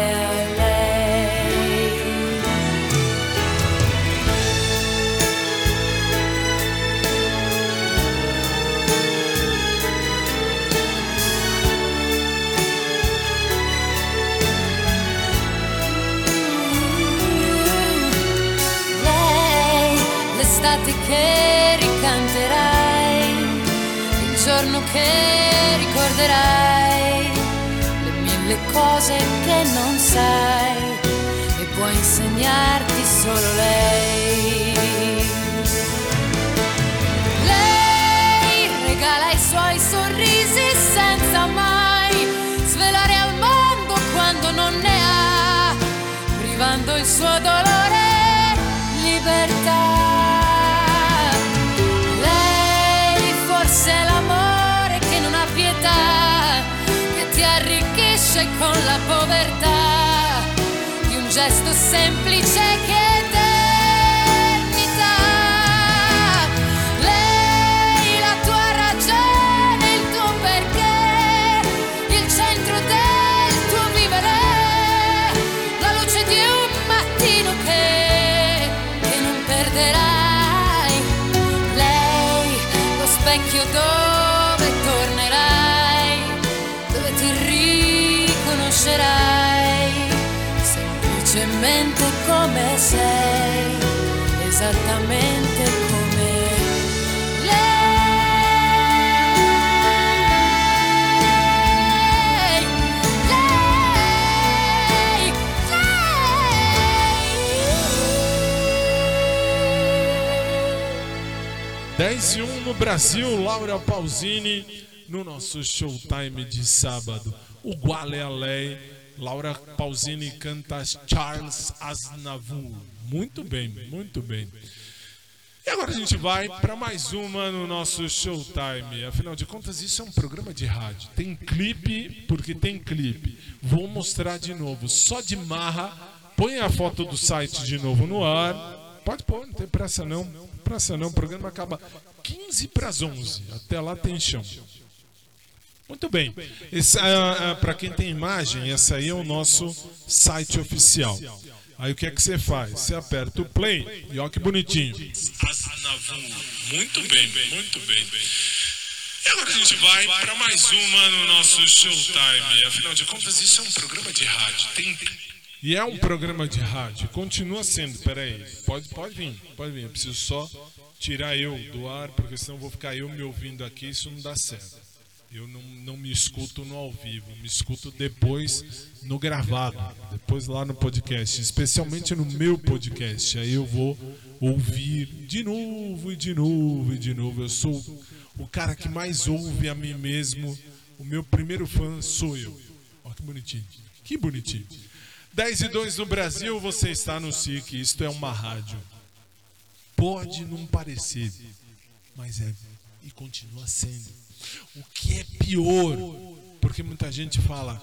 che ricorderai, le mille cose che non sai e può insegnarti solo lei. Lei regala i suoi sorrisi senza mai svelare al mondo quando non ne ha, privando il suo dolore libertà. Arricchisce con la povertà di un gesto semplice che esattamente come lei. Lei, lei. 10 e 1 no Brasil, Laura Pausini no nosso showtime de sábado. O Alei, Laura Pausini canta Charles Aznavour. Muito bem, muito bem. E agora a gente vai para mais uma no nosso showtime. Afinal de contas, isso é um programa de rádio. Tem clipe, porque tem clipe. Vou mostrar de novo, só de marra. Põe a foto do site de novo no ar. Pode pôr, não tem pressa não. Pressa não, o programa acaba 15 para as 11. Até lá tem chão. Muito bem. Para quem tem imagem, esse aí é o nosso site oficial. Aí o que é que você faz? Você aperta o play e olha que bonitinho. Muito bem, muito bem. E agora a gente vai para mais uma no nosso showtime. Afinal de contas, isso é um programa de rádio. Tem... E é um programa de rádio. Continua sendo. Peraí. Pode, pode vir, pode vir. Eu preciso só tirar eu do ar, porque senão vou ficar eu me ouvindo aqui. Isso não dá certo. Eu não, não me escuto no ao vivo, me escuto depois no gravado, depois lá no podcast, especialmente no meu podcast. Aí eu vou ouvir de novo e de novo e de novo. Eu sou o cara que mais ouve a mim mesmo. O meu primeiro fã sou eu. Olha que bonitinho. Que bonitinho. 10 e 2 no Brasil, você está no SIC. Isto é uma rádio. Pode não parecer, mas é e continua sendo. O que é pior, porque muita gente fala,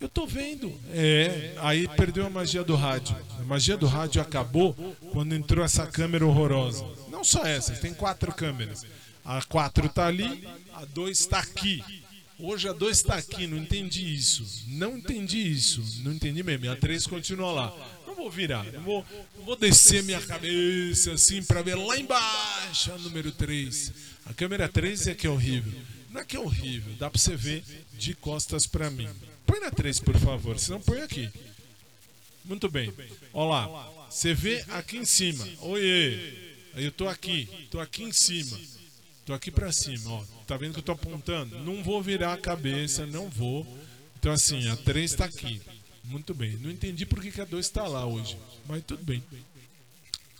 eu tô vendo. É, aí perdeu a magia do rádio. A magia do rádio acabou quando entrou essa câmera horrorosa. Não só essa, tem quatro câmeras. A 4 tá ali, a 2 está aqui. Hoje a 2 está aqui, não entendi isso. Não entendi isso. Não entendi mesmo. A 3 continua lá. Não vou virar, não vou, não vou descer minha cabeça assim para ver lá embaixo a número 3. A câmera 3 é que é horrível. Não é que é horrível, dá para você ver de costas para mim. Põe na 3, por favor, senão põe aqui. Muito bem. Olha lá, você vê aqui em cima. Oiê, eu tô aqui, tô aqui em cima. Tô aqui para cima, ó. Tá vendo que eu tô apontando? Não vou virar a cabeça, não vou. Então assim, a 3 está aqui. Muito bem. Não entendi por que a 2 está lá hoje, mas tudo bem.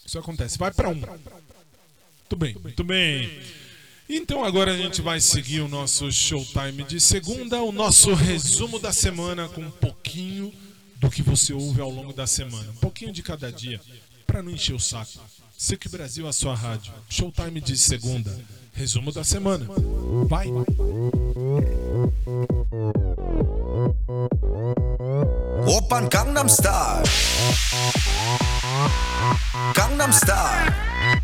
Isso acontece. Vai para 1. Um. Muito bem, muito bem. Então agora a gente vai seguir o nosso showtime de segunda, o nosso resumo da semana com um pouquinho do que você ouve ao longo da semana, um pouquinho de cada dia, para não encher o saco. SIC Brasil, a sua rádio. Showtime de segunda, resumo da semana. Vai! Opa, Gangnam Style Gangnam Style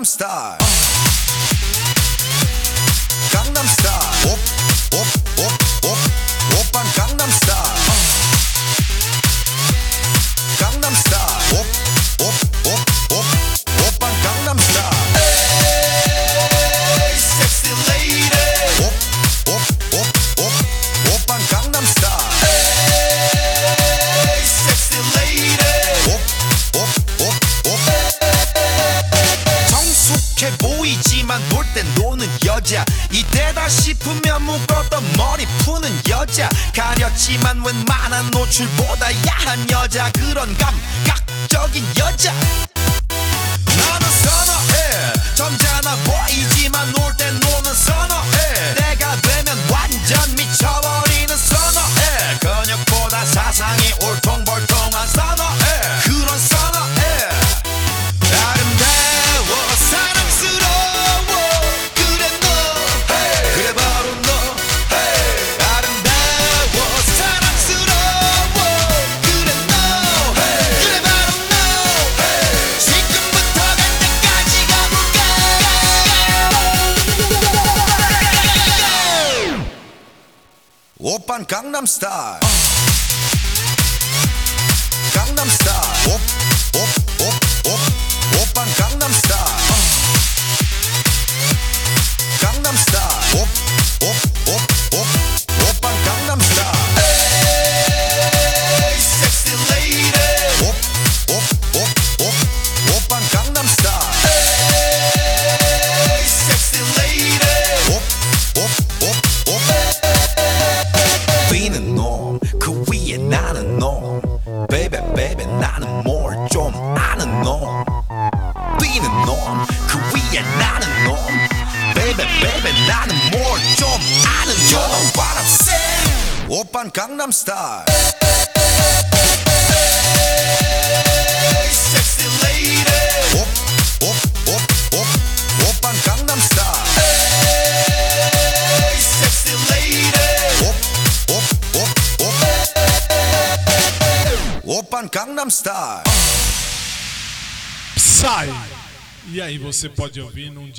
I'm star.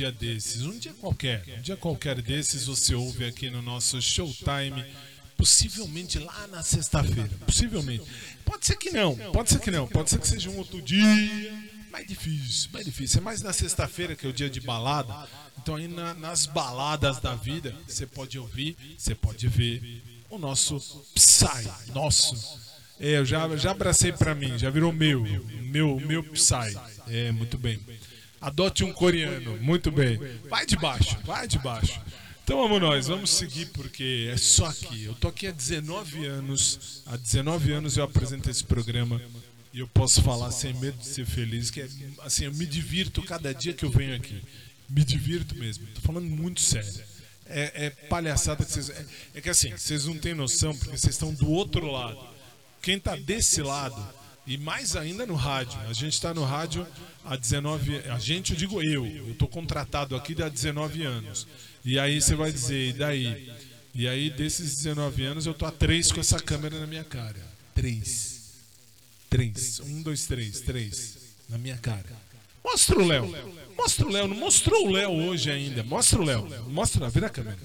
Dia desses, um dia qualquer, um dia qualquer desses você ouve aqui no nosso Showtime, possivelmente lá na sexta-feira, possivelmente. Pode ser que não, pode ser que não, pode ser que seja um outro dia, mais difícil, mais difícil. É mais na sexta-feira que é o dia de balada, então aí na- nas baladas da vida você pode ouvir, você pode ver o nosso Psy, nosso. É, eu já, já abracei pra mim, já virou meu, meu, meu Psy. É, muito bem. Adote um coreano, muito bem. Vai de baixo, vai de baixo. Então vamos nós, vamos seguir porque é só aqui. Eu tô aqui há 19 anos, há 19 anos eu apresento esse programa e eu posso falar sem medo de ser feliz, que é assim, eu me divirto cada dia que eu venho aqui. Me divirto mesmo. Tô falando muito sério. É, é palhaçada que vocês. É, é que assim, vocês não têm noção, porque vocês estão do outro lado. Quem tá desse lado, e mais ainda no rádio, a gente está no rádio há 19 A gente, eu digo eu, eu tô contratado aqui há 19 anos. E aí você vai dizer, e daí? E aí, desses 19 anos, eu tô há três com essa câmera na minha cara. Três. Três. Um, dois, três. Três. Na minha cara. Mostra o Léo. Mostra o Léo. Não mostrou o Léo hoje ainda. Mostra o Léo. Mostra, vira a câmera.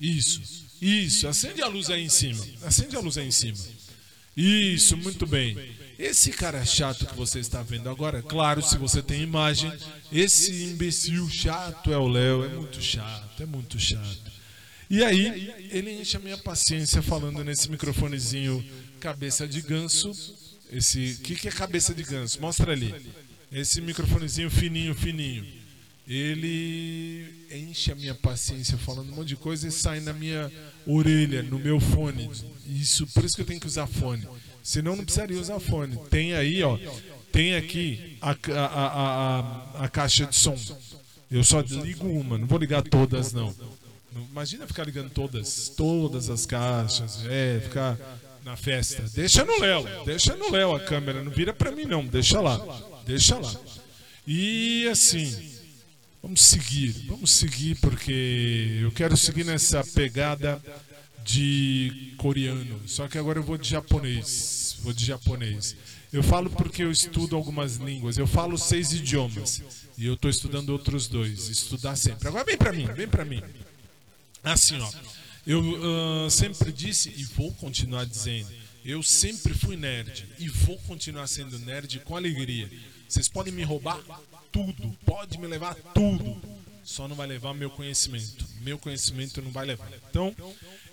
Isso. Isso. Acende a luz aí em cima. Acende a luz aí em cima. Isso, muito bem. Esse cara chato que você está vendo agora, claro, se você tem imagem, esse imbecil chato é o Léo. É muito chato, é muito chato. E aí, ele enche a minha paciência falando nesse microfonezinho cabeça de ganso. Esse, que, que é cabeça de ganso? Mostra ali. Esse microfonezinho fininho, fininho. Ele enche a minha paciência falando um monte de coisa e sai na minha orelha, no meu fone. Isso, por isso que eu tenho que usar fone. Senão não precisaria usar fone. Tem aí, ó. Tem aqui a, a, a, a, caixa de som. Eu só ligo uma, não vou ligar todas não. Imagina ficar ligando todas, todas as caixas, é, ficar na festa. Deixa no Léo, deixa no Léo a câmera, não vira pra mim não, deixa lá, deixa lá. E assim, vamos seguir, vamos seguir porque eu quero seguir nessa pegada de coreano, só que agora eu vou de japonês, vou de japonês. Eu falo porque eu estudo algumas línguas, eu falo seis idiomas e eu estou estudando outros dois, estudar sempre. Agora vem pra mim, vem pra mim. Assim, ó. Eu ah, sempre disse e vou continuar dizendo. Eu sempre fui nerd e vou continuar sendo nerd com alegria. Vocês podem me roubar tudo, pode me levar tudo. Só não vai levar meu conhecimento. Meu conhecimento não vai levar. Então,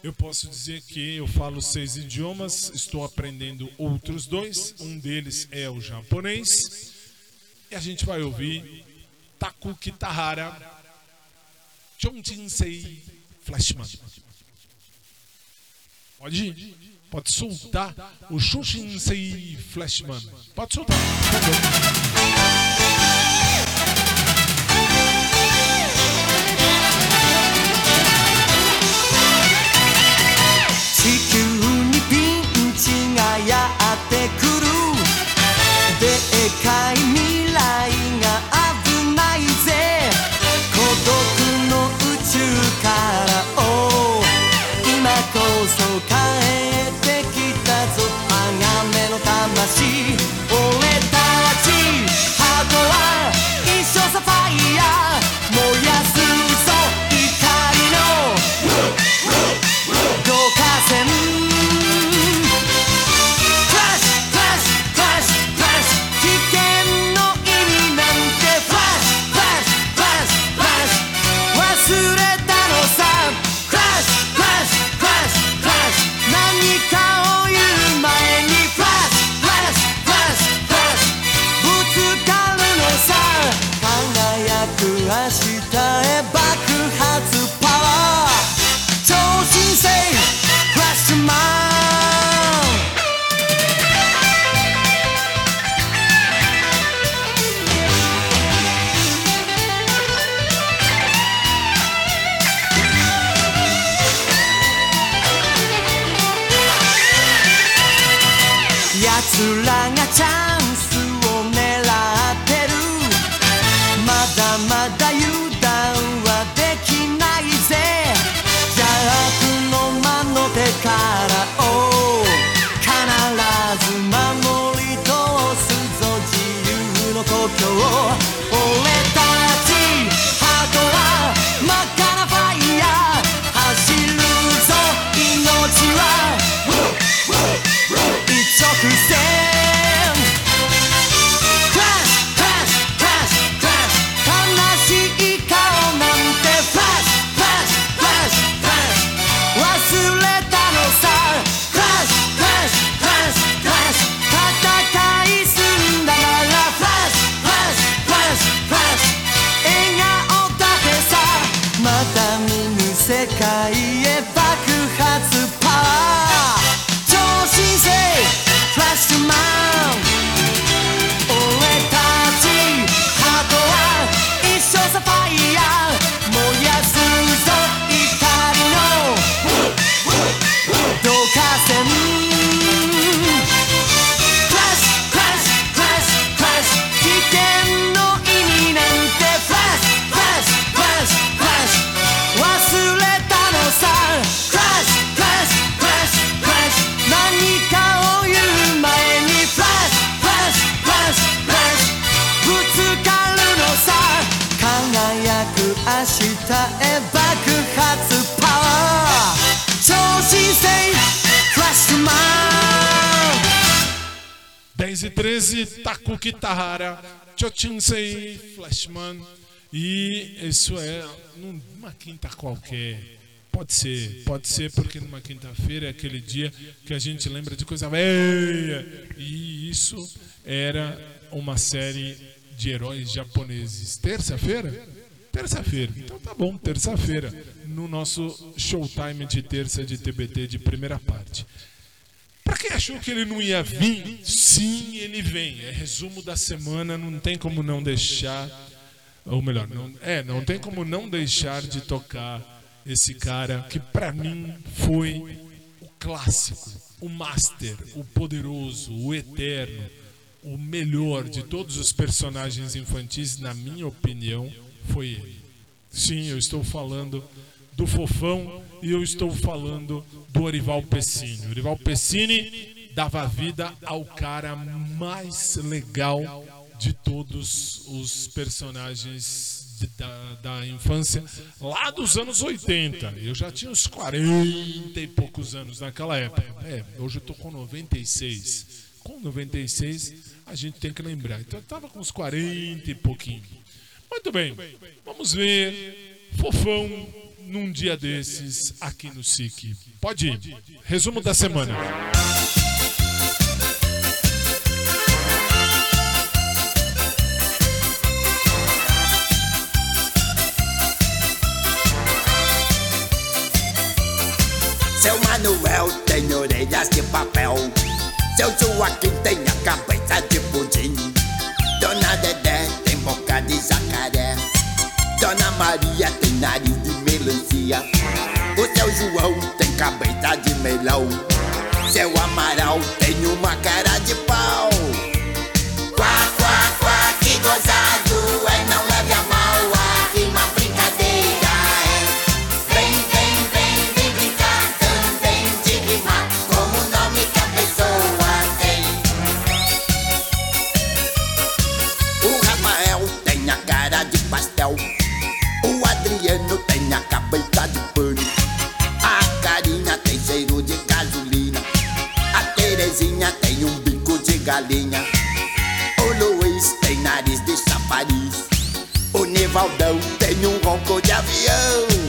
eu posso dizer que eu falo seis idiomas, estou aprendendo outros dois. Um deles é o japonês. E a gente vai ouvir Taku Kitahara Jonjinsei Flashman. Pode ir. Pode soltar o Shushinsei Flashman. Pode soltar.「地球 seek to qualquer. Pode ser, pode ser, porque numa quinta-feira é aquele dia que a gente lembra de coisa velha. E isso era uma série de heróis japoneses. Terça-feira? Terça-feira. Então tá bom, terça-feira. No nosso showtime de terça de TBT de primeira parte. Pra quem achou que ele não ia vir, sim, ele vem. É resumo da semana, não tem como não deixar. Ou melhor, não, é, não tem como não deixar de tocar esse cara que pra mim foi o clássico, o master, o poderoso, o eterno, o melhor de todos os personagens infantis, na minha opinião, foi ele. Sim, eu estou falando do Fofão e eu estou falando do Orival Pessini. O Orival Pessini dava vida ao cara mais legal de todos os personagens de- da, da infância lá dos anos 80. Eu já tinha uns 40 e poucos anos naquela época. É, hoje eu tô com 96. Com 96 a gente tem que lembrar. Então eu tava com uns 40 e pouquinho. Muito bem, vamos ver Fofão num dia desses aqui no SIC. Pode ir. Resumo da semana. Seu Manuel tem orelhas de papel. Seu Joaquim tem a cabeça de pudim. Dona Dedé tem boca de jacaré. Dona Maria tem nariz de melancia. O seu João tem cabeça de melão. Seu Amaral tem uma cara de pau. Galinha. O Luiz tem nariz de chafariz. O Nivaldão tem um ronco de avião.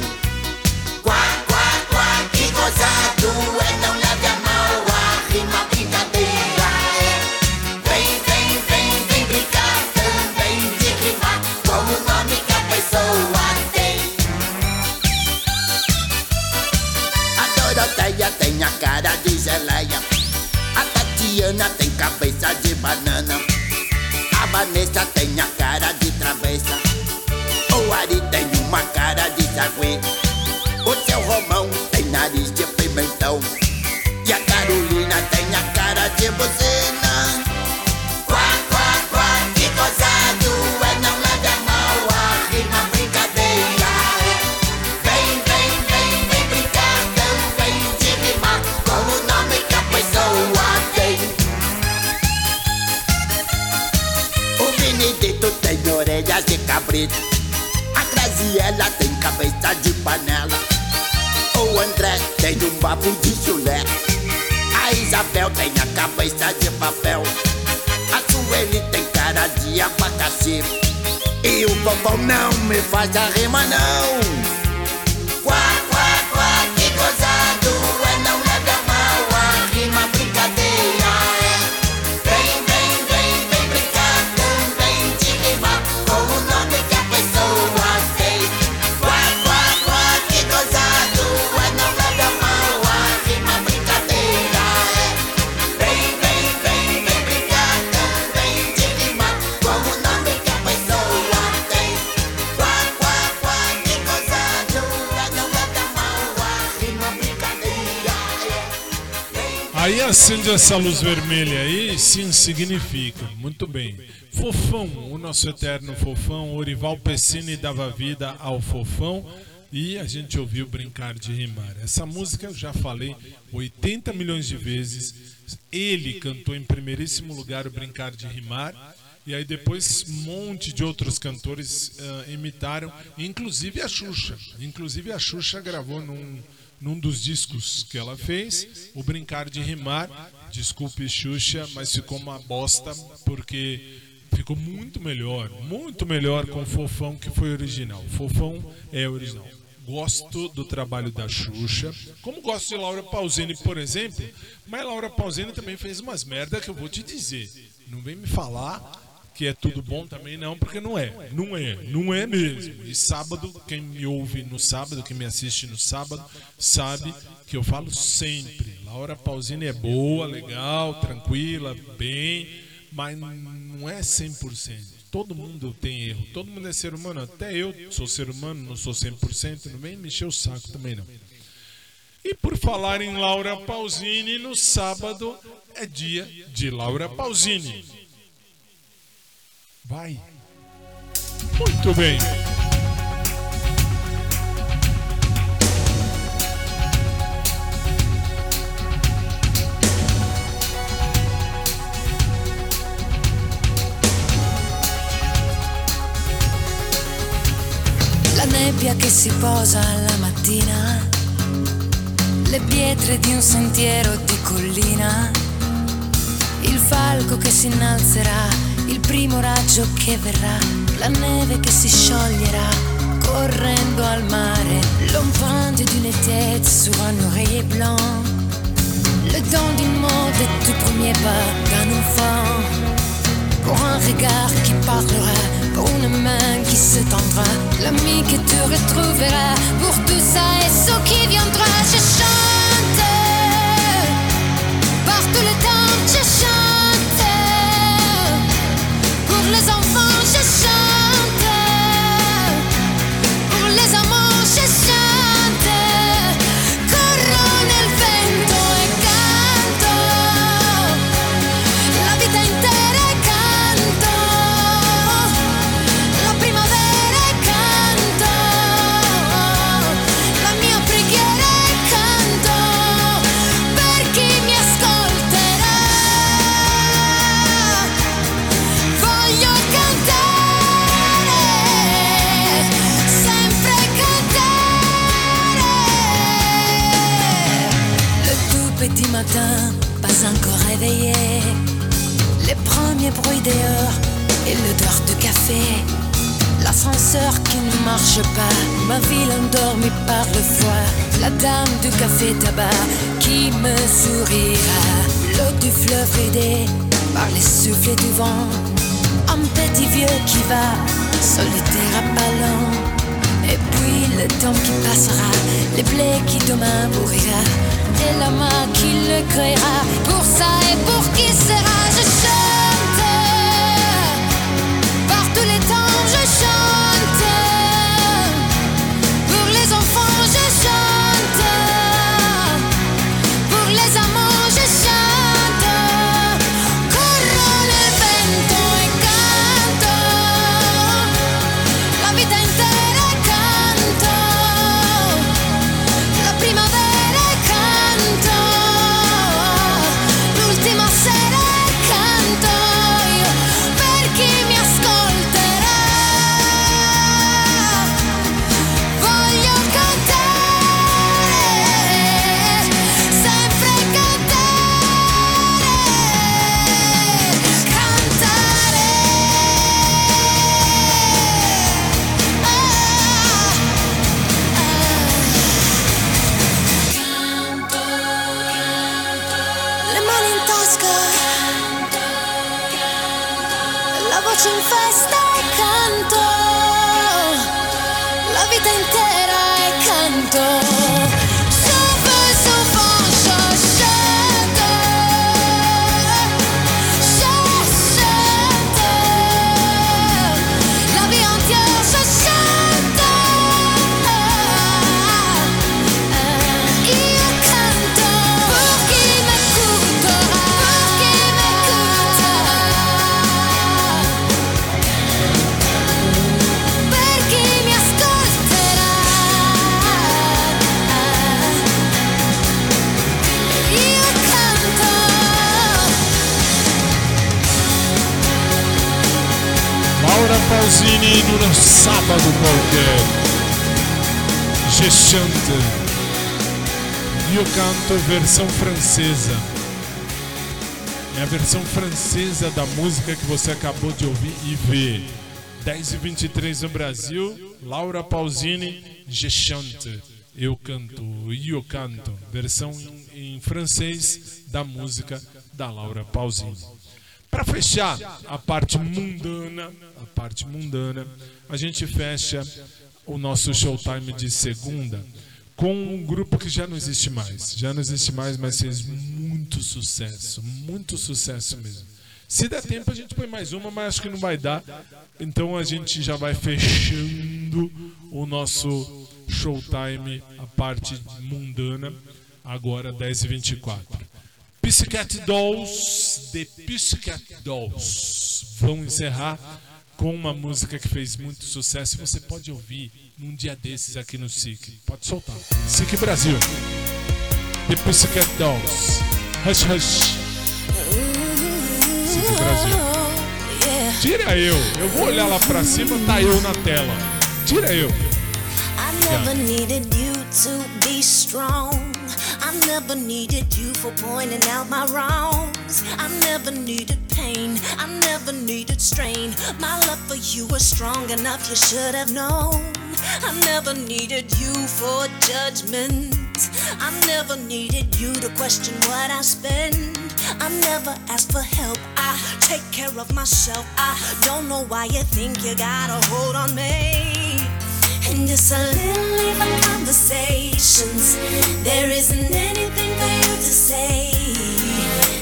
Cabeça de banana. A Vanessa tem a cara de travessa. O Ari tem uma cara de saguê. O seu Romão tem nariz de pimentão. E a Carolina tem a cara de buzina. Cabrito. A Graziella tem cabeça de panela. O André tem um babo de chulé. A Isabel tem a cabeça de papel. A Sueli tem cara de abacaxi. E o vovô não me faz a rima não. Quá, acende essa luz vermelha aí, sim significa. Muito bem. Fofão, o nosso eterno fofão, Orival Pessini dava vida ao fofão e a gente ouviu brincar de rimar. Essa música eu já falei 80 milhões de vezes. Ele cantou em primeiríssimo lugar o Brincar de Rimar. E aí depois um monte de outros cantores ah, imitaram, inclusive a Xuxa. Inclusive a Xuxa gravou num, num dos discos que ela fez, o Brincar de Rimar. Desculpe, Xuxa, mas ficou uma bosta porque ficou muito melhor, muito melhor com o Fofão que foi original. Fofão é original. Gosto do trabalho da Xuxa, como gosto de Laura Pausini, por exemplo, mas Laura Pausini também fez umas merda que eu vou te dizer. Não vem me falar que é tudo bom também não, porque não é. Não é, não é mesmo. E sábado, quem me ouve no sábado, quem me assiste no sábado, sabe que eu falo sempre. Laura Pausini é boa, legal, tranquila, bem, mas não é 100%. Todo mundo tem erro, todo mundo é ser humano, até eu sou ser humano, não sou 100%, não vem me encher o saco também não. E por falar em Laura Pausini, no sábado é dia de Laura Pausini. Vai. Muito bem. La nebbia che si posa alla mattina, le pietre di un sentiero di collina, il falco che si innalzerà, il primo raggio che verrà, la neve che si scioglierà, correndo al mare, l'empreinte d'une tête sur un oreiller blanc, le don d'une mot de tout premier pas d'un enfant. Pour un regard qui parlera, pour une main qui se tendra, l'ami que tu retrouveras, pour tout ça et ce qui viendra, je chante. Versão francesa. É a versão francesa da música que você acabou de ouvir e ver. 10 e 23 no Brasil, Laura Pausini, Je chante. Eu canto, eu canto. Versão em, em francês da música da Laura Pausini. Para fechar a parte mundana, a parte mundana, a gente fecha o nosso showtime de segunda com um grupo que já não existe mais. Já não existe mais, mas fez muito sucesso, muito sucesso mesmo. Se der tempo a gente põe mais uma, mas acho que não vai dar. Então a gente já vai fechando o nosso showtime, a parte mundana, agora 10h24. Pussycat Dolls, The Pussycat Dolls, vão encerrar com uma música que fez muito sucesso você pode ouvir num dia desses aqui no SIC. Pode soltar. SIC Brasil. The Pussycat Dolls. Hush Hush. SIC Brasil. Tira eu. Eu vou olhar lá pra cima, tá eu na tela. Tira eu. I I never needed you for pointing out my wrongs. I never needed pain. I never needed strain. My love for you was strong enough, you should have known. I never needed you for judgment. I never needed you to question what I spend. I never ask for help. I take care of myself. I don't know why you think you got a hold on me. Just a little even conversations. There isn't anything for you to say.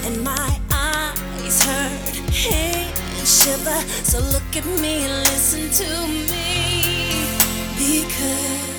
And my eyes hurt, and shiver. So look at me and listen to me. Because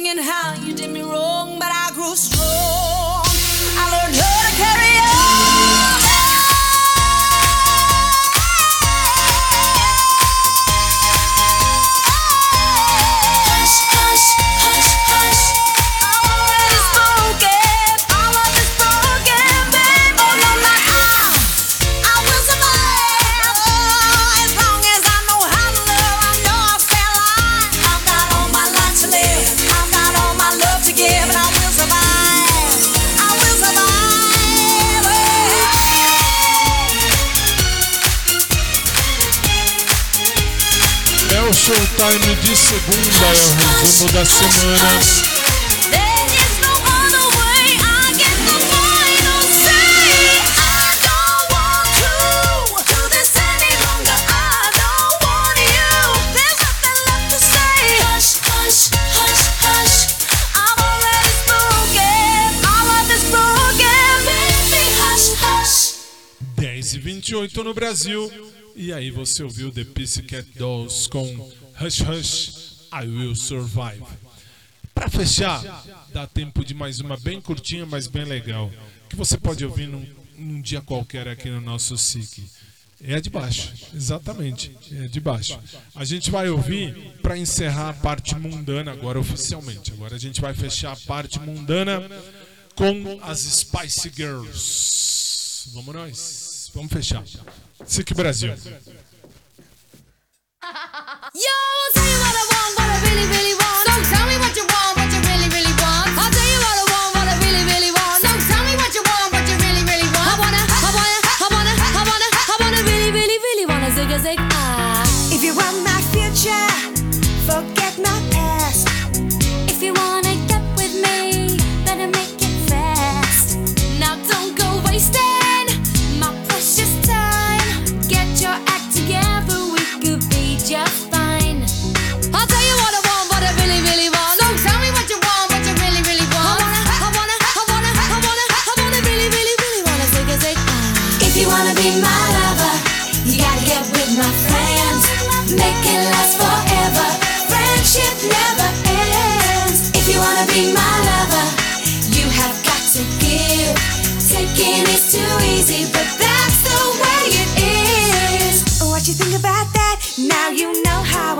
singing how you did me segunda é o resumo da semana. e 28 no Brasil. E aí você ouviu The Pussycat Dolls com Hush Hush. I Will Survive. Para fechar, dá tempo de mais uma bem curtinha, mas bem legal, que você pode ouvir num, num dia qualquer aqui no nosso SIC. É de baixo, exatamente, é de baixo. A gente vai ouvir para encerrar a parte mundana agora oficialmente. Agora a gente vai fechar a parte mundana com as Spice Girls. Vamos nós, vamos fechar. SIC Brasil. Yo, say what I want. really, really easy, but that's the way it is. What you think about that? Now you know how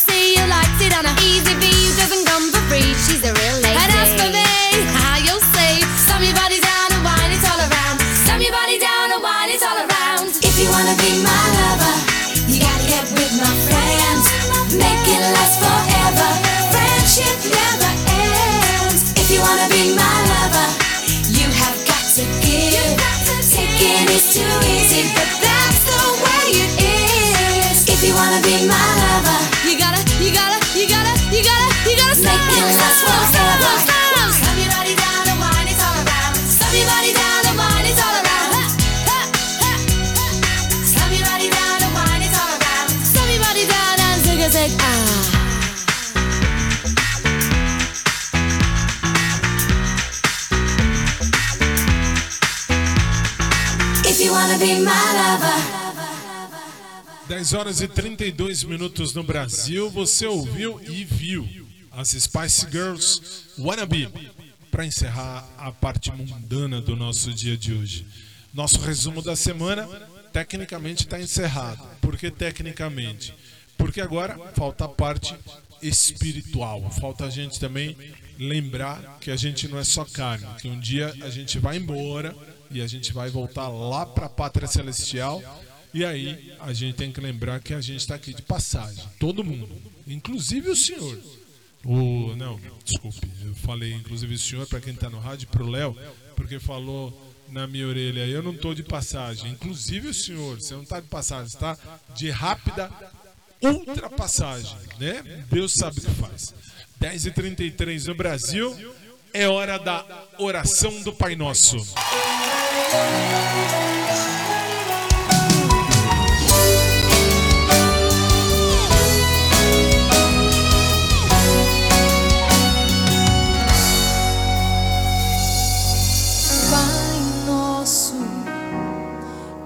too easy, but 10 horas e 32 minutos no Brasil. Você ouviu e viu as Spice Girls Wannabe para encerrar a parte mundana do nosso dia de hoje. Nosso resumo da semana tecnicamente está encerrado. Por que tecnicamente? Porque agora falta a parte espiritual. Falta a gente também lembrar que a gente não é só carne, que um dia a gente vai embora e a gente vai voltar lá para a pátria celestial. E aí a gente tem que lembrar que a gente está aqui de passagem, todo mundo, inclusive o senhor. O não, desculpe, eu falei inclusive o senhor para quem está no rádio para o Léo, porque falou na minha orelha, eu não estou de passagem, inclusive o senhor, você não está de passagem, está de rápida ultrapassagem, né? Deus sabe o que faz. 10h33 no Brasil, é hora da oração do Pai Nosso.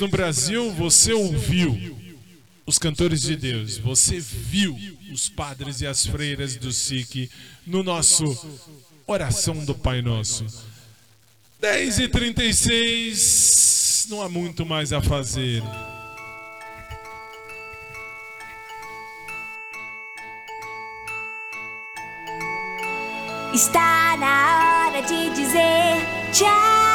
No Brasil, você ouviu os cantores de Deus, você viu os padres e as freiras do SIC no nosso Oração do Pai Nosso. 10 e 36 não há muito mais a fazer. Está na hora de dizer tchau.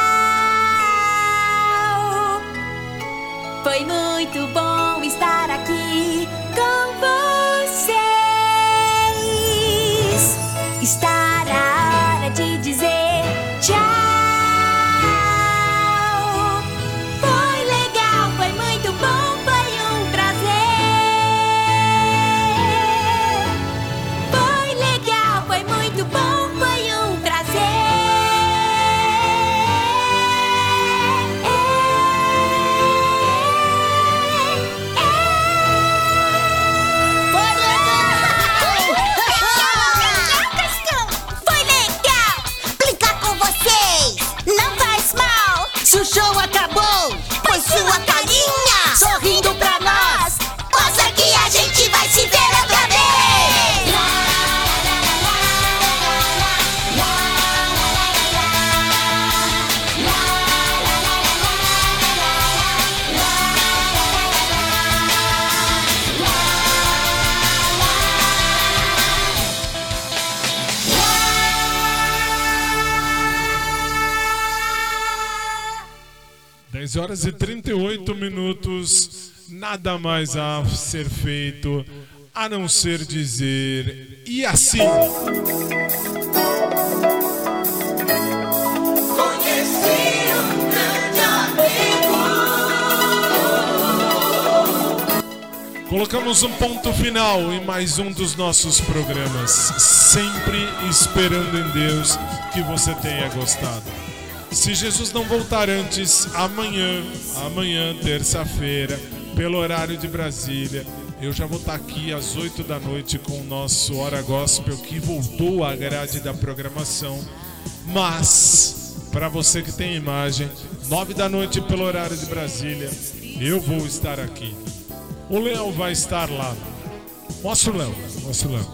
Foi muito bom estar aqui com vocês. Nada mais a ser feito a não ser dizer e assim. Colocamos um ponto final em mais um dos nossos programas, sempre esperando em Deus que você tenha gostado. Se Jesus não voltar antes, amanhã, amanhã, terça-feira, pelo horário de Brasília, eu já vou estar aqui às 8 da noite com o nosso Hora Gospel que voltou à grade da programação. Mas, para você que tem imagem, 9 da noite pelo horário de Brasília, eu vou estar aqui. O Léo vai estar lá. Mostra o Léo, mostra o Léo.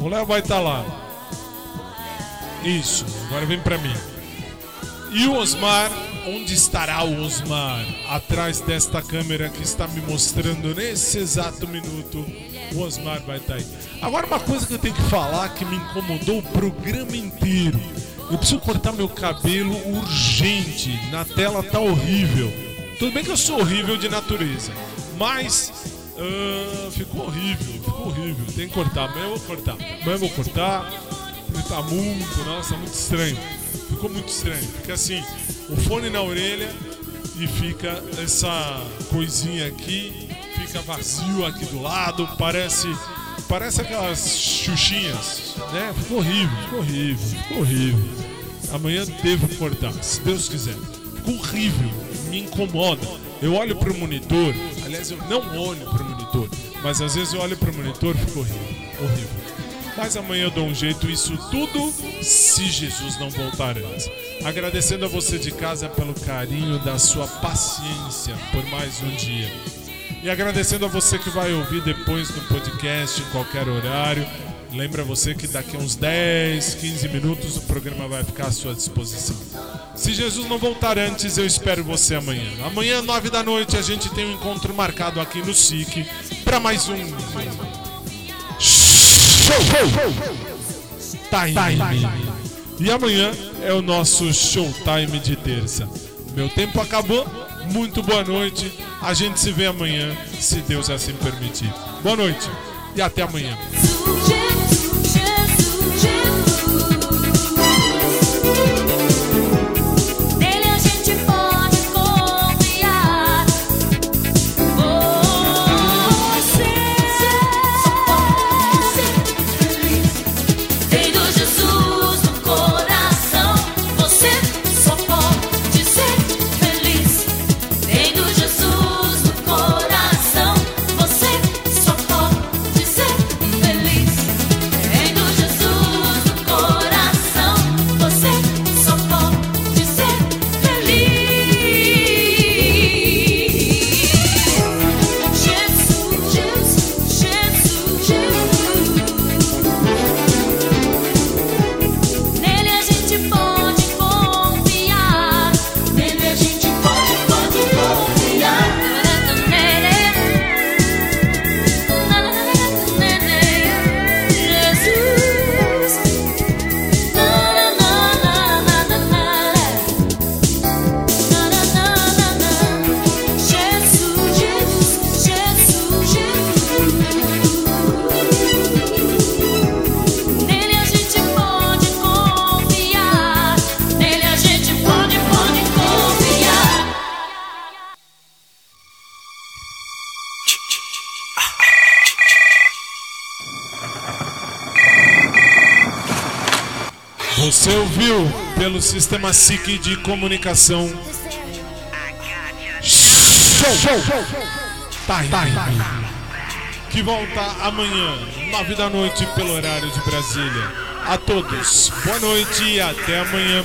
O Léo vai estar lá. Isso, agora vem pra mim. E o Osmar, onde estará o Osmar? Atrás desta câmera que está me mostrando nesse exato minuto. O Osmar vai estar aí. Agora, uma coisa que eu tenho que falar que me incomodou o programa inteiro. Eu preciso cortar meu cabelo urgente. Na tela tá horrível. Tudo bem que eu sou horrível de natureza, mas ah, ficou horrível, ficou horrível. Tem que cortar, amanhã eu vou cortar. Amanhã eu vou cortar. Porque tá muito, nossa, muito estranho. Ficou muito estranho. Fica assim, o fone na orelha e fica essa coisinha aqui, fica vazio aqui do lado, parece parece aquelas xuxinhas, né? Ficou horrível, ficou horrível, ficou horrível. Amanhã devo cortar, se Deus quiser. Ficou horrível, me incomoda. Eu olho pro monitor, aliás, eu não olho pro monitor, mas às vezes eu olho pro monitor e fica horrível, horrível. Mas amanhã eu dou um jeito, isso tudo se Jesus não voltar antes. Agradecendo a você de casa pelo carinho da sua paciência por mais um dia. E agradecendo a você que vai ouvir depois no podcast, em qualquer horário. Lembra você que daqui a uns 10, 15 minutos o programa vai ficar à sua disposição. Se Jesus não voltar antes, eu espero você amanhã. Amanhã, 9 da noite, a gente tem um encontro marcado aqui no SIC para mais um Time. E amanhã é o nosso Showtime de terça. Meu tempo acabou. Muito boa noite. A gente se vê amanhã, se Deus assim permitir. Boa noite e até amanhã. Sistema SIC de comunicação. Show! Time. Que volta amanhã, 9 da noite, pelo horário de Brasília. A todos, boa noite e até amanhã.